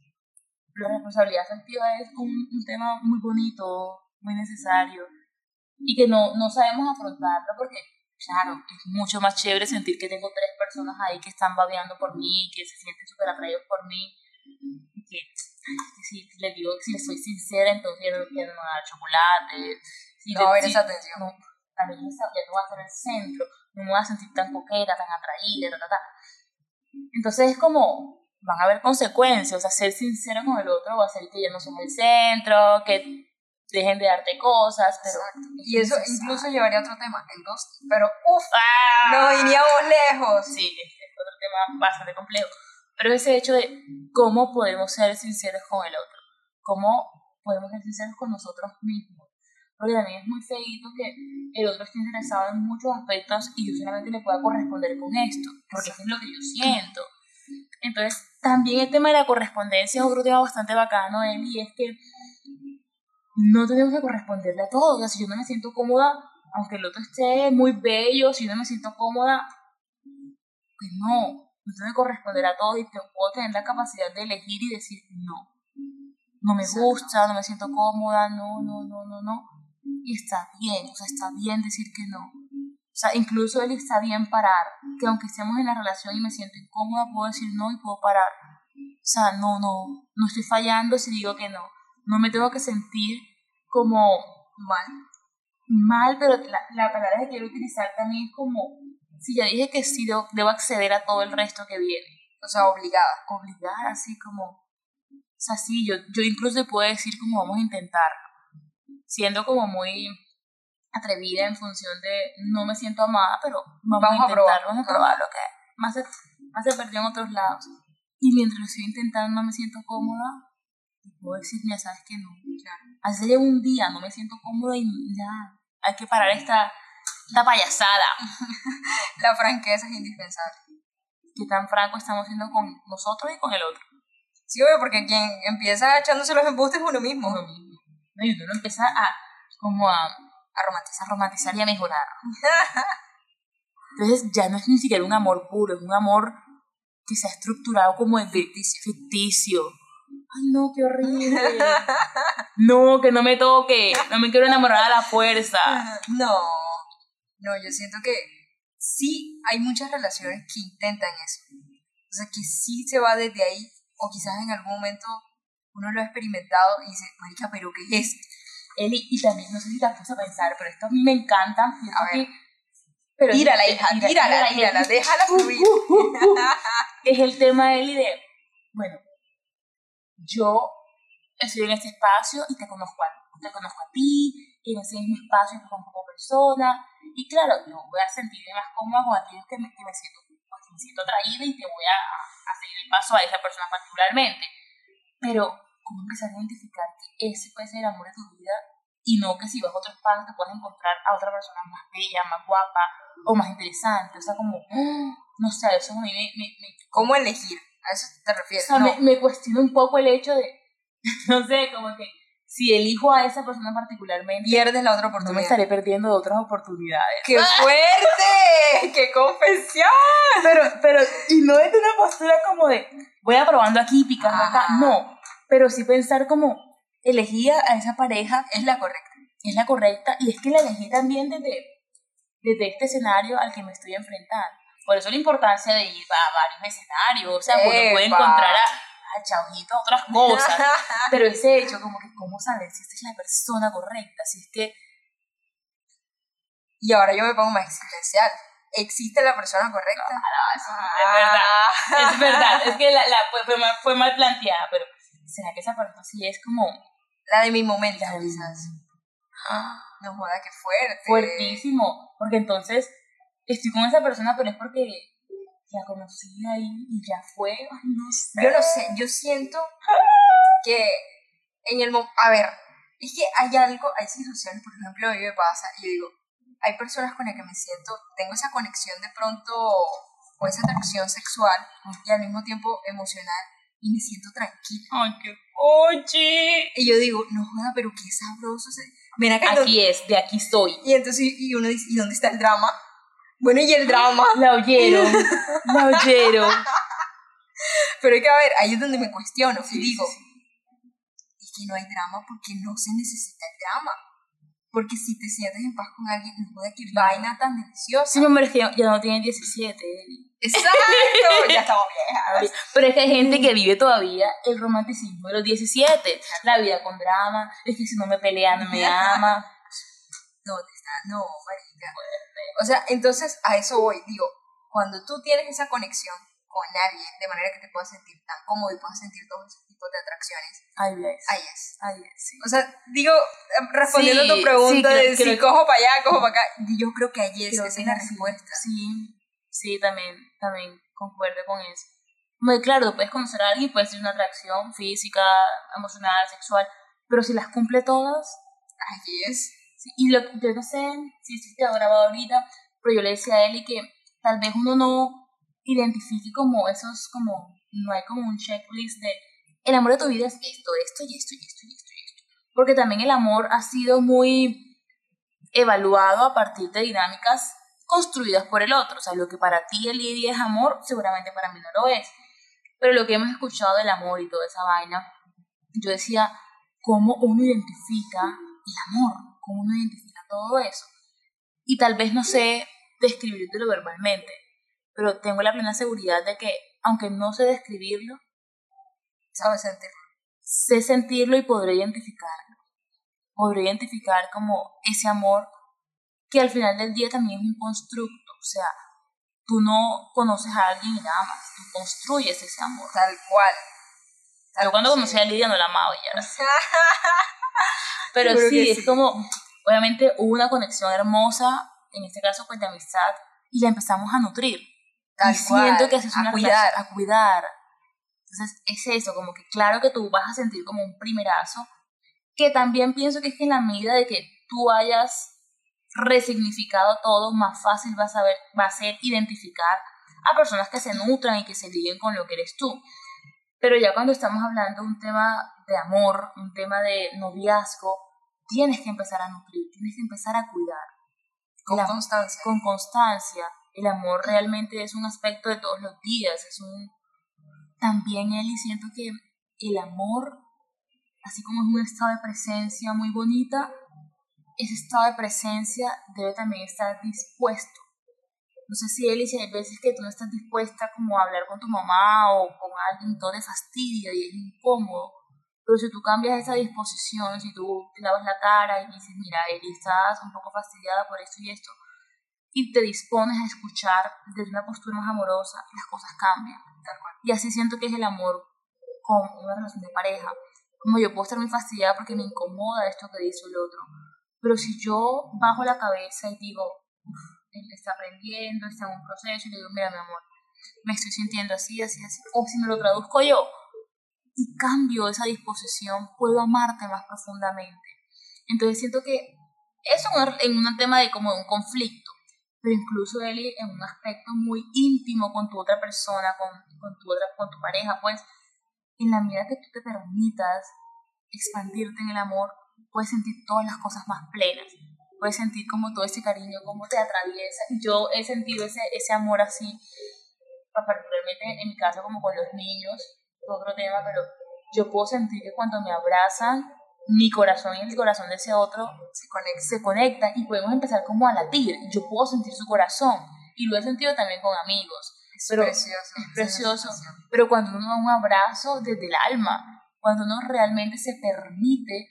la responsabilidad afectiva es un, un tema muy bonito, muy necesario, y que no, no sabemos afrontarlo porque claro, es mucho más chévere sentir que tengo tres personas ahí que están babeando por mí, que se sienten súper atraídos por mí, y que, que si les digo, si les soy sincera, entonces ya no, a dar chocolate. Si No haber si- esa atención. no, esa ya no va a ser el centro, no me voy a sentir tan coqueta, tan atraída, ta, ta, ta. Entonces es como, van a haber consecuencias, o sea, ser sincero con el otro va a hacer que ya no somos el centro, que dejen de darte cosas, pero... Exacto. Y eso incluso llevaría a otro tema, el ghosting. Pero uff, ¡Ah! no iríamos lejos. Sí, es es otro tema bastante complejo. Pero ese hecho de cómo podemos ser sinceros con el otro, cómo podemos ser sinceros con nosotros mismos. Porque también es muy feíto que el otro esté interesado en muchos aspectos y yo solamente le pueda corresponder con esto, porque eso es lo que yo siento. Entonces, también el tema de la correspondencia es otro tema bastante bacano, Eli, y es que no tenemos que corresponderle a todo. O sea, si yo no me siento cómoda, aunque el otro esté muy bello, si yo no me siento cómoda, pues no, no tengo que corresponder a todo y puedo tener la capacidad de elegir y decir no. No me Exacto. gusta, no me siento cómoda, no, no, no, no, no. Y está bien, o sea, está bien decir que no. O sea, incluso él está bien parar, que aunque estemos en la relación y me siento incómoda, puedo decir no y puedo parar. O sea, no, no, no estoy fallando si digo que no. No me tengo que sentir como Mal. mal, pero la, la palabra que quiero utilizar también es como, si ya dije que sí, debo, debo acceder a todo el resto que viene. O sea, obligada. Obligar, así como, o sea, sí, yo, yo incluso puedo decir como vamos a intentarlo, siendo como muy atrevida en función de no me siento amada, pero vamos, Vamos a intentarlo, probar. vamos a probar lo que más se, más se perdió en otros lados. Y mientras lo estoy intentando no me siento cómoda, puedo decir, ya sabes que no. Así sería un día, no me siento cómoda y ya, hay que parar esta, esta payasada. La franqueza es indispensable. que tan franco estamos siendo con nosotros y con el otro. Sí, obvio, porque quien empieza echándose los embustes es uno mismo. Uno mismo. ¿no? Y uno empieza a, como a, A romantizar. romantizar y a mejorar. Entonces ya no es ni siquiera un amor puro, es un amor que se ha estructurado como ficticio. ficticio. Ay, no, qué horrible. No, que no me toque. No me quiero enamorar a la fuerza. No, no, yo siento que sí hay muchas relaciones que intentan eso. O sea, que sí se va desde ahí, o quizás en algún momento uno lo ha experimentado y dice, marica, pero ¿qué es? Eli, y también, no sé si te has a pensar, pero esto a mí me encanta. A ver. pero es- Tírala, hija, tírala, tírala, tírala, déjala fluir. es el tema Eli de, bueno, yo estoy en este espacio y te conozco a, te conozco a ti, y en ese mismo espacio te conozco como persona, y claro, yo voy a sentirme más cómoda con aquellos que me, que me siento, que me siento atraída y te voy a, a seguir el paso a esa persona particularmente. Pero, ¿cómo empezar a identificar que ese puede ser el amor de tu vida y no que si vas a otro espacio te puedes encontrar a otra persona más bella, más guapa o más interesante? O sea, como, no sé, eso a mí me, me, me ¿Cómo elegir? ¿A eso te o refieres? sea, no. me, me cuestiona un poco el hecho de, no sé, como que si elijo a esa persona particularmente, Pierdes la otra no me oportunidad. estaré perdiendo de otras oportunidades. ¡Qué fuerte! ¡Qué confesión! Pero, pero, y no es de una postura como de, voy a probando aquí, picando acá, no, pero sí pensar como, elegí a a esa pareja, Es la correcta. es la correcta, y es que la elegí también desde, desde este escenario al que me estoy enfrentando. Por eso la importancia de ir a varios escenarios, o sea, uno puede encontrar a, a Chaujito otras cosas, pero ese hecho, como que, ¿cómo saber si esta es la persona correcta? Si es que, y ahora yo me pongo más existencial. ¿Existe la persona correcta? es verdad, es verdad, es que la, la fue, fue mal, fue mal planteada, pero ¿será que esa persona sí es como La de mi momento, quizás. No joda, qué fuerte. fuertísimo? Porque entonces estoy con esa persona, pero es porque la conocí ahí y ya fue, no sé. Yo no sé, yo siento que en el momento... A ver, es que hay algo, hay situaciones, por ejemplo, a mí me pasa, y yo digo, hay personas con las que me siento, tengo esa conexión de pronto, o esa atracción sexual, y al mismo tiempo emocional, y me siento tranquila. Ay, qué oye. Y yo digo, no joda, pero qué sabroso. Se... Ven acá, Aquí es, de aquí estoy. y entonces, y uno dice, ¿y dónde está el drama? Bueno, y el drama. La oyeron, la oyeron. Pero hay que a ver, ahí es donde me cuestiono Sí, y digo, sí, sí. es que no hay drama porque no se necesita el drama. Porque si te sientes en paz con alguien, no joda, qué vaina tan deliciosa. Sí, me que ya no tienen 17. Eli. Exacto, ya estamos viejas. Pero es que hay gente que vive todavía el romanticismo de los 17. La vida con drama, es que si no me pelea no me ama. no, te está, no, marica. O sea, entonces a eso voy, digo, cuando tú tienes esa conexión con alguien, de manera que te puedas sentir tan cómodo y puedas sentir todos esos tipos de atracciones, Ahí es. ahí es. Ahí es, sí. O sea, digo, eh, respondiendo Sí, a tu pregunta sí, creo- de si creo- cojo para allá, cojo para acá, yo creo que ahí es, Creo esa es la respuesta. Sí, sí, también, también concuerdo con eso. Muy claro, puedes conocer a alguien, puede ser una atracción física, emocional, sexual, pero si las cumple todas, Ahí es. Sí, y lo, yo no sé si se quedó grabado ahorita, pero yo le decía a Eli que tal vez uno no identifique como esos, como, no hay como un checklist de, el amor de tu vida es esto, esto y esto y esto y esto y esto. Porque también el amor ha sido muy evaluado a partir de dinámicas construidas por el otro. O sea, lo que para ti, Lidia, es amor, seguramente para mí no lo es. Pero lo que hemos escuchado del amor y toda esa vaina, yo decía, ¿cómo uno identifica el amor? ¿Cómo uno identifica todo eso? Y tal vez no sé describírtelo verbalmente, pero tengo la plena seguridad de que, aunque no sé describirlo, Sabes sentirlo. sé sentirlo y podré identificarlo. Podré identificar como ese amor que al final del día también es un constructo. O sea, tú no conoces a alguien y nada más, tú construyes ese amor. Tal cual. Yo cuando conocí a Lidia no la amaba y. Pero sí, es sí. como, obviamente hubo una conexión hermosa, en este caso pues de amistad, y la empezamos a nutrir. Tal y siento que eso es a una cuidar. a cuidar. Entonces es eso, como que claro que tú vas a sentir como un primerazo, que también pienso que es que en la medida de que tú hayas resignificado todo, más fácil va a, saber, va a ser identificar a personas que se nutran y que se liguen con lo que eres tú. Pero ya cuando estamos hablando de un tema de amor, un tema de noviazgo, tienes que empezar a nutrir, tienes que empezar a cuidar Con La- constancia. con constancia. El amor realmente es un aspecto de todos los días, es un... También, Eli, siento que el amor, así como es un estado de presencia muy bonita, ese estado de presencia debe también estar dispuesto. No sé si, Eli, si hay veces que tú no estás dispuesta como a hablar con tu mamá o con alguien, todo te fastidia y es incómodo. Pero si tú cambias esa disposición, si tú lavas la cara y dices, mira, Eli, estás un poco fastidiada por esto y esto, y te dispones a escuchar desde una postura más amorosa, las cosas cambian. Y así siento que es el amor con una relación de pareja. Como yo puedo estar muy fastidiada porque me incomoda esto que dice el otro. Pero si yo bajo la cabeza y digo, "Uf, él está aprendiendo, está en un proceso, y le digo, mira, mi amor, me estoy sintiendo así, así, así. O si me lo traduzco yo y cambio esa disposición, puedo amarte más profundamente. Entonces siento que eso en un- tema de como un conflicto, pero incluso Eli en un aspecto muy íntimo con tu otra persona, con, con tu otra, con tu pareja, pues en la medida que tú te permitas expandirte en el amor, puedes sentir todas las cosas más plenas. Puedes sentir como todo ese cariño, como te atraviesa. Yo he sentido ese, ese amor así, particularmente en mi caso como con los niños, otro tema, pero yo puedo sentir que cuando me abrazan, mi corazón y el corazón de ese otro Se conecta. se conectan y podemos empezar como a latir. Yo puedo sentir su corazón y lo he sentido también con amigos. Es Pero precioso. es precioso. Pero cuando uno da un abrazo desde el alma, cuando uno realmente se permite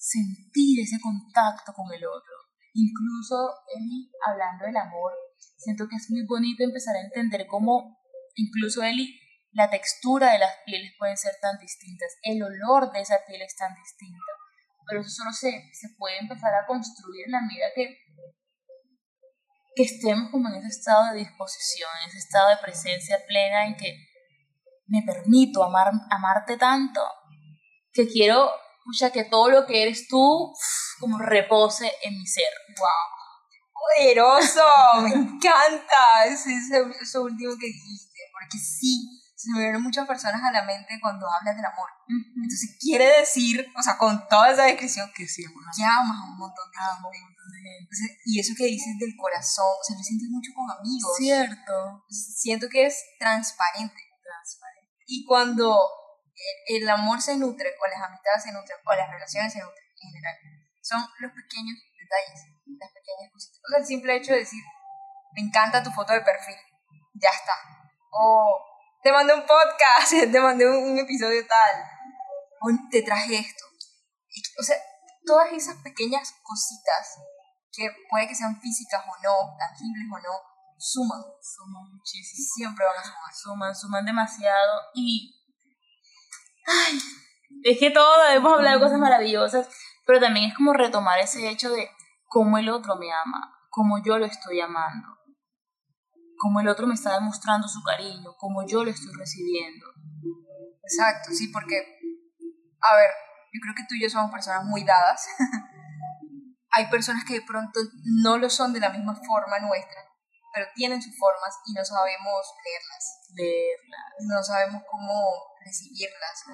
Sentir. ese contacto con el otro. Incluso, Eli, hablando del amor, siento que es muy bonito empezar a entender cómo, incluso, Eli, la textura de las pieles pueden ser tan distintas, el olor de esa piel es tan distinta, pero eso solo se, se puede empezar a construir en la medida que, que estemos como en ese estado de disposición, en ese estado de presencia plena en que me permito amar, amarte tanto que quiero pucha, que todo lo que eres tú como repose en mi ser. Poderoso, me encanta ese, ese- eso último que dijiste, porque sí, se me vienen muchas personas a la mente cuando hablas del amor. Entonces quiere decir, o sea, con toda esa descripción, que sí, amas a un montón de gente. Entonces, y eso que dices del corazón, o sea, lo sientes mucho con amigos. Cierto. Siento que es transparente. Y cuando el, amor se nutre, o las amistades se nutren, o las relaciones se nutren en general, son los pequeños detalles, las pequeñas cositas. O sea, el simple hecho de decir, me encanta tu foto de perfil, ya está. O te mandé un podcast, te mandé un, un episodio tal, o te traje esto. O sea, todas esas pequeñas cositas que puede que sean físicas o no, tangibles o no, suman. Suman muchísimo. Siempre van a sumar. Suman, suman demasiado. Y. Ay, es que todo hemos hablado de cosas maravillosas, pero también es como retomar ese hecho de cómo el otro me ama, cómo yo lo estoy amando, cómo el otro me está demostrando su cariño, cómo yo lo estoy recibiendo. Exacto, sí, porque, a ver, yo creo que tú y yo somos personas muy dadas. Hay personas que de pronto no lo son de la misma forma nuestra, pero tienen sus formas y no sabemos leerlas. Leerlas. No sabemos cómo recibirlas.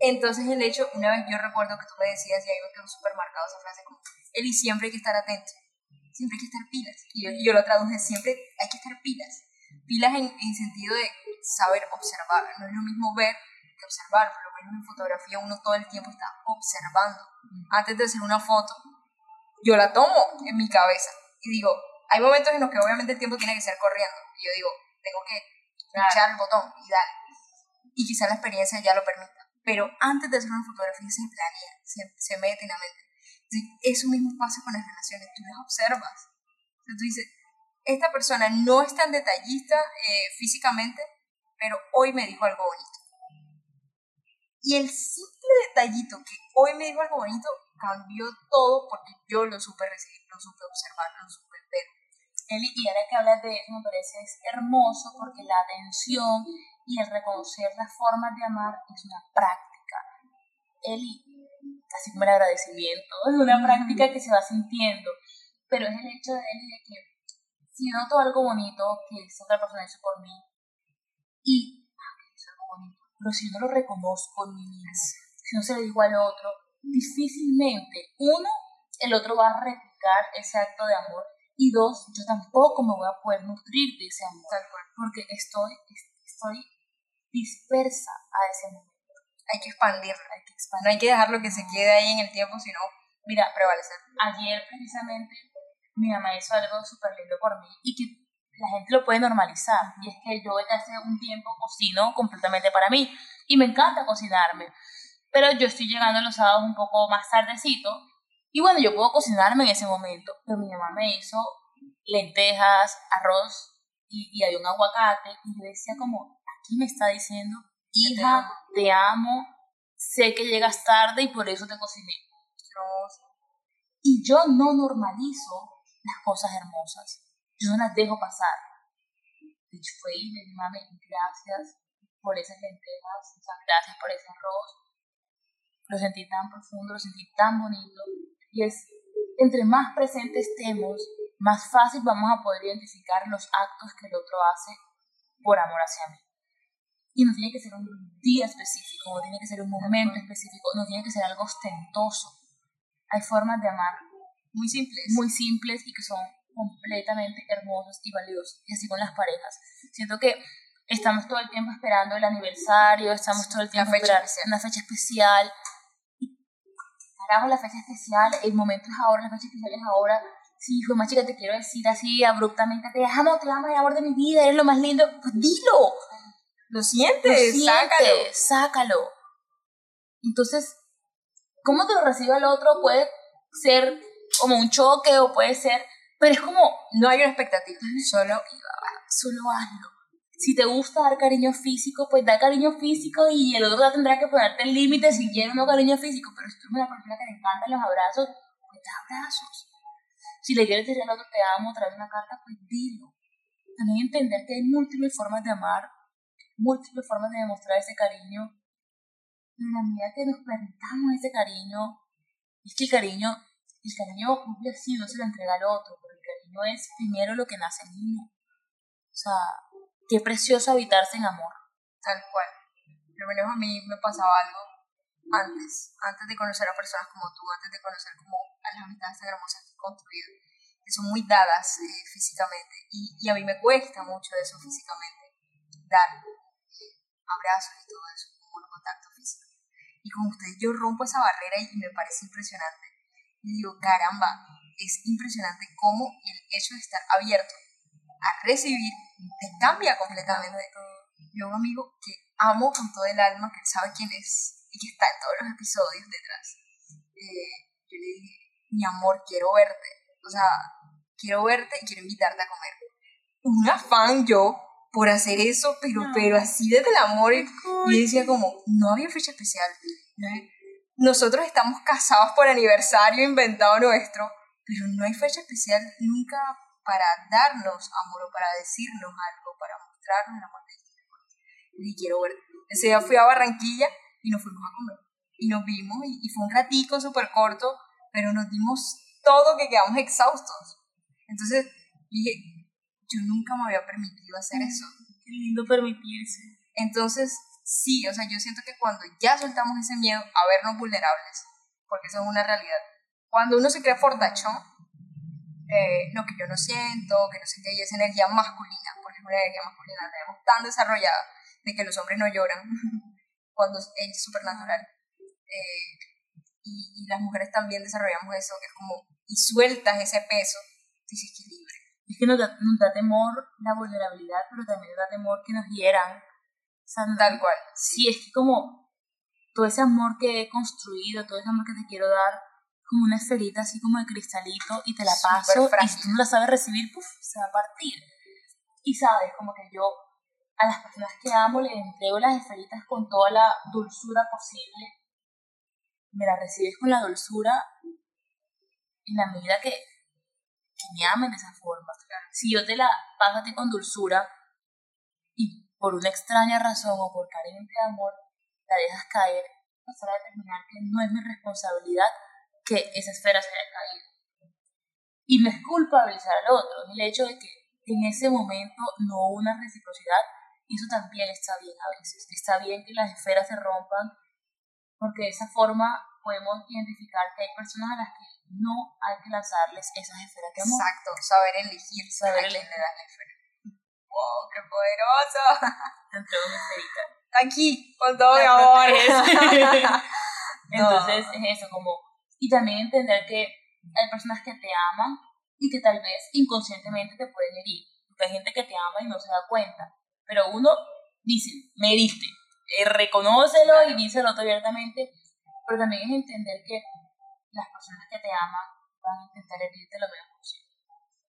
Entonces el hecho, una vez yo recuerdo que tú me decías, y ahí me quedó súper marcado esa frase, como, Eli, siempre hay que estar atento, siempre hay que estar pilas. Y yo, yo lo traduje, siempre hay que estar pilas. Pilas en, en sentido de saber observar, no es lo mismo ver que observar, por lo menos en fotografía uno todo el tiempo está observando. Antes de hacer una foto, yo la tomo en mi cabeza y digo, hay momentos en los que obviamente el tiempo tiene que ser corriendo. Y yo digo, tengo que echar el botón y dar. Y quizá la experiencia ya lo permita. Pero antes de hacer una fotografía se planea, se, se mete en la mente. eso mismo pasa con las relaciones, tú las observas. Entonces tú dices, esta persona no es tan detallista eh, físicamente, pero hoy me dijo algo bonito. Y el simple detallito que hoy me dijo algo bonito cambió todo porque yo lo supe recibir, lo supe observar, lo supe ver. Eli, y ahora que hablas de eso me parece es hermoso porque la atención y el reconocer las formas de amar es una práctica. Eli, casi como el agradecimiento, es una práctica que se va sintiendo, pero es el hecho de, Eli, de que si noto algo bonito que esa otra persona hizo por mí y ah, es algo bonito, pero si no lo reconozco en mí mismo, si no se lo digo al otro, difícilmente, uno, el otro va a replicar ese acto de amor y dos, yo tampoco me voy a poder nutrir de ese amor, porque estoy, estoy dispersa a ese momento. Hay que expandirlo, hay que expandir. No hay que dejarlo que se quede ahí en el tiempo, sino, mira, prevalecer. Ayer precisamente mi mamá hizo algo súper lindo por mí y que la gente lo puede normalizar. Y es que yo desde hace un tiempo cocino completamente para mí y me encanta cocinarme. Pero yo estoy llegando los sábados un poco más tardecito y bueno, yo puedo cocinarme en ese momento, pero mi mamá me hizo lentejas, arroz y, y había un aguacate y yo decía como, aquí me está diciendo, hija, te amo, sé que llegas tarde y por eso te cociné. Y yo no normalizo las cosas hermosas, yo no las dejo pasar. De hecho, fue y dije, mami, gracias por esas lentejas, o sea, gracias por ese arroz. Lo sentí tan profundo, lo sentí tan bonito. Y es, entre más presentes estemos, más fácil vamos a poder identificar los actos que el otro hace por amor hacia mí. Y no tiene que ser un día específico, no tiene que ser un momento específico, no tiene que ser algo ostentoso. Hay formas de amar muy simples, muy simples y que son completamente hermosos y valiosos. Y así con las parejas. Siento que estamos todo el tiempo esperando el aniversario, estamos todo el tiempo esperando una fecha especial. Carajo, la fecha especial, el momento es ahora, la fecha especial es ahora. Sí, hijo, más chica, te quiero decir así abruptamente, te amo, te amo, el amor de mi vida, eres lo más lindo. Pues dilo. Lo sientes, lo sácalo. sácalo. Entonces, cómo te lo recibe el otro puede ser como un choque o puede ser, pero es como, no hay una expectativa, solo, solo hazlo. Si te gusta dar cariño físico, pues da cariño físico y el otro tendrá que ponerte el límite si quiere no cariño físico, pero si tú eres una persona que le encantan los abrazos, pues da abrazos. Si le quieres decir al otro te amo, traer una carta, pues dilo. También entender que hay múltiples formas de amar, múltiples formas de demostrar ese cariño. En la medida que nos permitamos ese cariño, es que el cariño el cariño así no se lo entrega al otro, porque el cariño es primero lo que nace en uno. O sea, qué precioso habitarse en amor. Tal cual. Pero menos a mí me pasaba algo antes, antes de conocer a personas como tú, antes de conocer como a las amistades tan hermosas que he construido, que son muy dadas eh, físicamente. Y, y, a mí me cuesta mucho eso físicamente, dar abrazos y todo eso, como el contacto físico. Y con ustedes yo rompo esa barrera y me parece impresionante y digo, caramba, es impresionante cómo el hecho de estar abierto a recibir te cambia completamente. Yo un amigo que amo con todo el alma, que sabe quién es y que está en todos los episodios detrás. Eh, yo le dije, mi amor, quiero verte. O sea, quiero verte y quiero invitarte a comer. Un afán yo por hacer eso, pero, pero así desde el amor. Y decía como, no había fecha especial. Nosotros estamos casados por aniversario inventado nuestro, pero no hay fecha especial nunca para darnos amor o para decirnos algo, para mostrarnos el amor de Y quiero verte. Ese día fui a Barranquilla y nos fuimos a comer. Y nos vimos y, y fue un ratico súper corto, pero nos dimos todo que quedamos exhaustos. Entonces dije, yo nunca me había permitido hacer eso. Qué lindo permitirse. Entonces, sí, o sea, yo siento que cuando ya soltamos ese miedo a vernos vulnerables, porque eso es una realidad, cuando uno se cree fortachón, eh, no, que yo no siento, que no sé qué, y esa energía masculina, porque es una energía masculina, la tenemos tan desarrollada de que los hombres no lloran cuando es supernatural. Eh, y, y, las mujeres también desarrollamos eso, que es como, y sueltas ese peso, dices que libre. Es que nos da, nos da temor la vulnerabilidad, pero también nos da temor que nos hieran. Tal cual. Sí, es que como todo ese amor que he construido, todo ese amor que te quiero dar, como una esferita así como de cristalito y te la paso y si tú no la sabes recibir, puff, se va a partir. Y sabes, como que yo a las personas que amo les entrego las esferitas con toda la dulzura posible. Me las recibes con la dulzura en la medida que, que me amen de esa forma. Si yo te la paso a ti con dulzura y por una extraña razón o por carente de amor la dejas caer, vas a determinar que no es mi responsabilidad que esa esfera se haya caído. Y no es culpabilizar al otro, es el hecho de que en ese momento no hubo una reciprocidad y eso también está bien a veces. Está bien que las esferas se rompan porque de esa forma podemos identificar que hay personas a las que no hay que lanzarles esas esferas de amor. Exacto, saber elegir saber a quién le das la esfera. ¡Wow, qué poderoso! Te una esferita. Aquí, con todo mi amor. Entonces es eso, como y también entender que hay personas que te aman y que tal vez inconscientemente te pueden herir. Porque hay gente que te ama y no se da cuenta. Pero uno dice, me heriste, eh, reconócelo y díselo abiertamente. Pero también es entender que las personas que te aman van a intentar herirte lo mejor posible.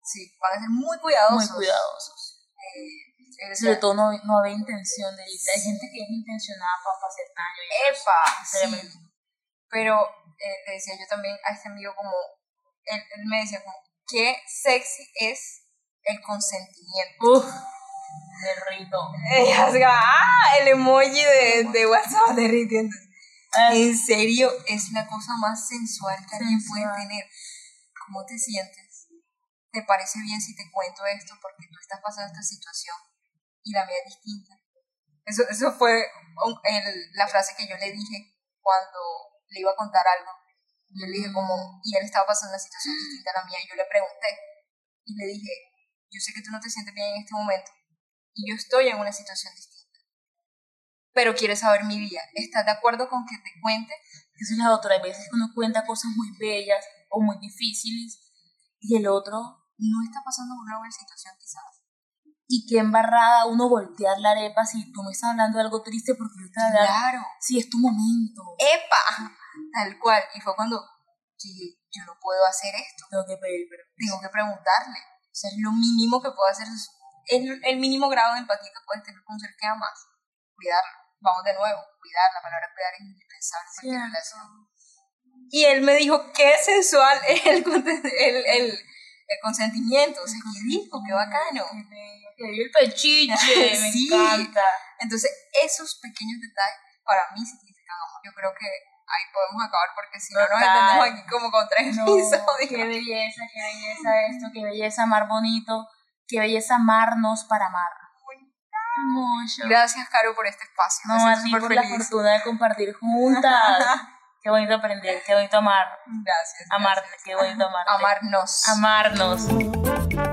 Sí, van a ser muy cuidadosos. Muy cuidadosos. Eh, Sobre todo no, no había intención de herirte. Hay gente que es intencionada para hacer daño. ¡Epa! Sí. Pero eh, le decía yo también a este amigo como, él, él, me decía como, qué sexy es el consentimiento. Uf, derrito. ah, el emoji de, de WhatsApp derritiendo. En serio, es la cosa más sensual que alguien puede tener. ¿Cómo te sientes? ¿Te parece bien si te cuento esto porque tú estás pasando esta situación y la mía es distinta? Eso, eso fue el, la frase que yo le dije cuando le iba a contar algo. Yo le dije como, y él estaba pasando una situación distinta a la mía, y yo le pregunté, y le dije, yo sé que tú no te sientes bien en este momento, y yo estoy en una situación distinta, pero quieres saber mi vida, ¿estás de acuerdo con que te cuente? Eso es la otra, hay veces que uno cuenta cosas muy bellas o muy difíciles, y el otro no está pasando por una buena situación quizás y qué embarrada uno voltear la arepa si tú me estás hablando de algo triste porque yo te Claro. Si es tu momento. ¡Epa! Tal cual. Y fue cuando dije, yo no puedo hacer esto. Tengo que pedir permiso. Tengo que preguntarle. O sea, es lo mínimo que puedo hacer. Es el, el mínimo grado de empatía que puedes tener con un ser que amas. Cuidarlo. Vamos de nuevo. Cuidar. La palabra cuidar es indispensable en cualquier relación. Y él me dijo, qué sensual es el, el, el, el consentimiento. O sea, qué rico, qué bacano el pechiche, me encanta. Entonces, esos pequeños detalles para mí significan amor. Yo creo que ahí podemos acabar porque si no nos entendemos aquí como con tres no, episodios. Qué belleza, qué belleza esto, qué belleza amar bonito, qué belleza amarnos para amar. Mucho. Gracias, Caro, por este espacio. No, a ti por la fortuna de compartir juntas. qué bonito aprender, qué bonito amar. Gracias. Amarte, qué bonito amar. Amarnos. Amarnos.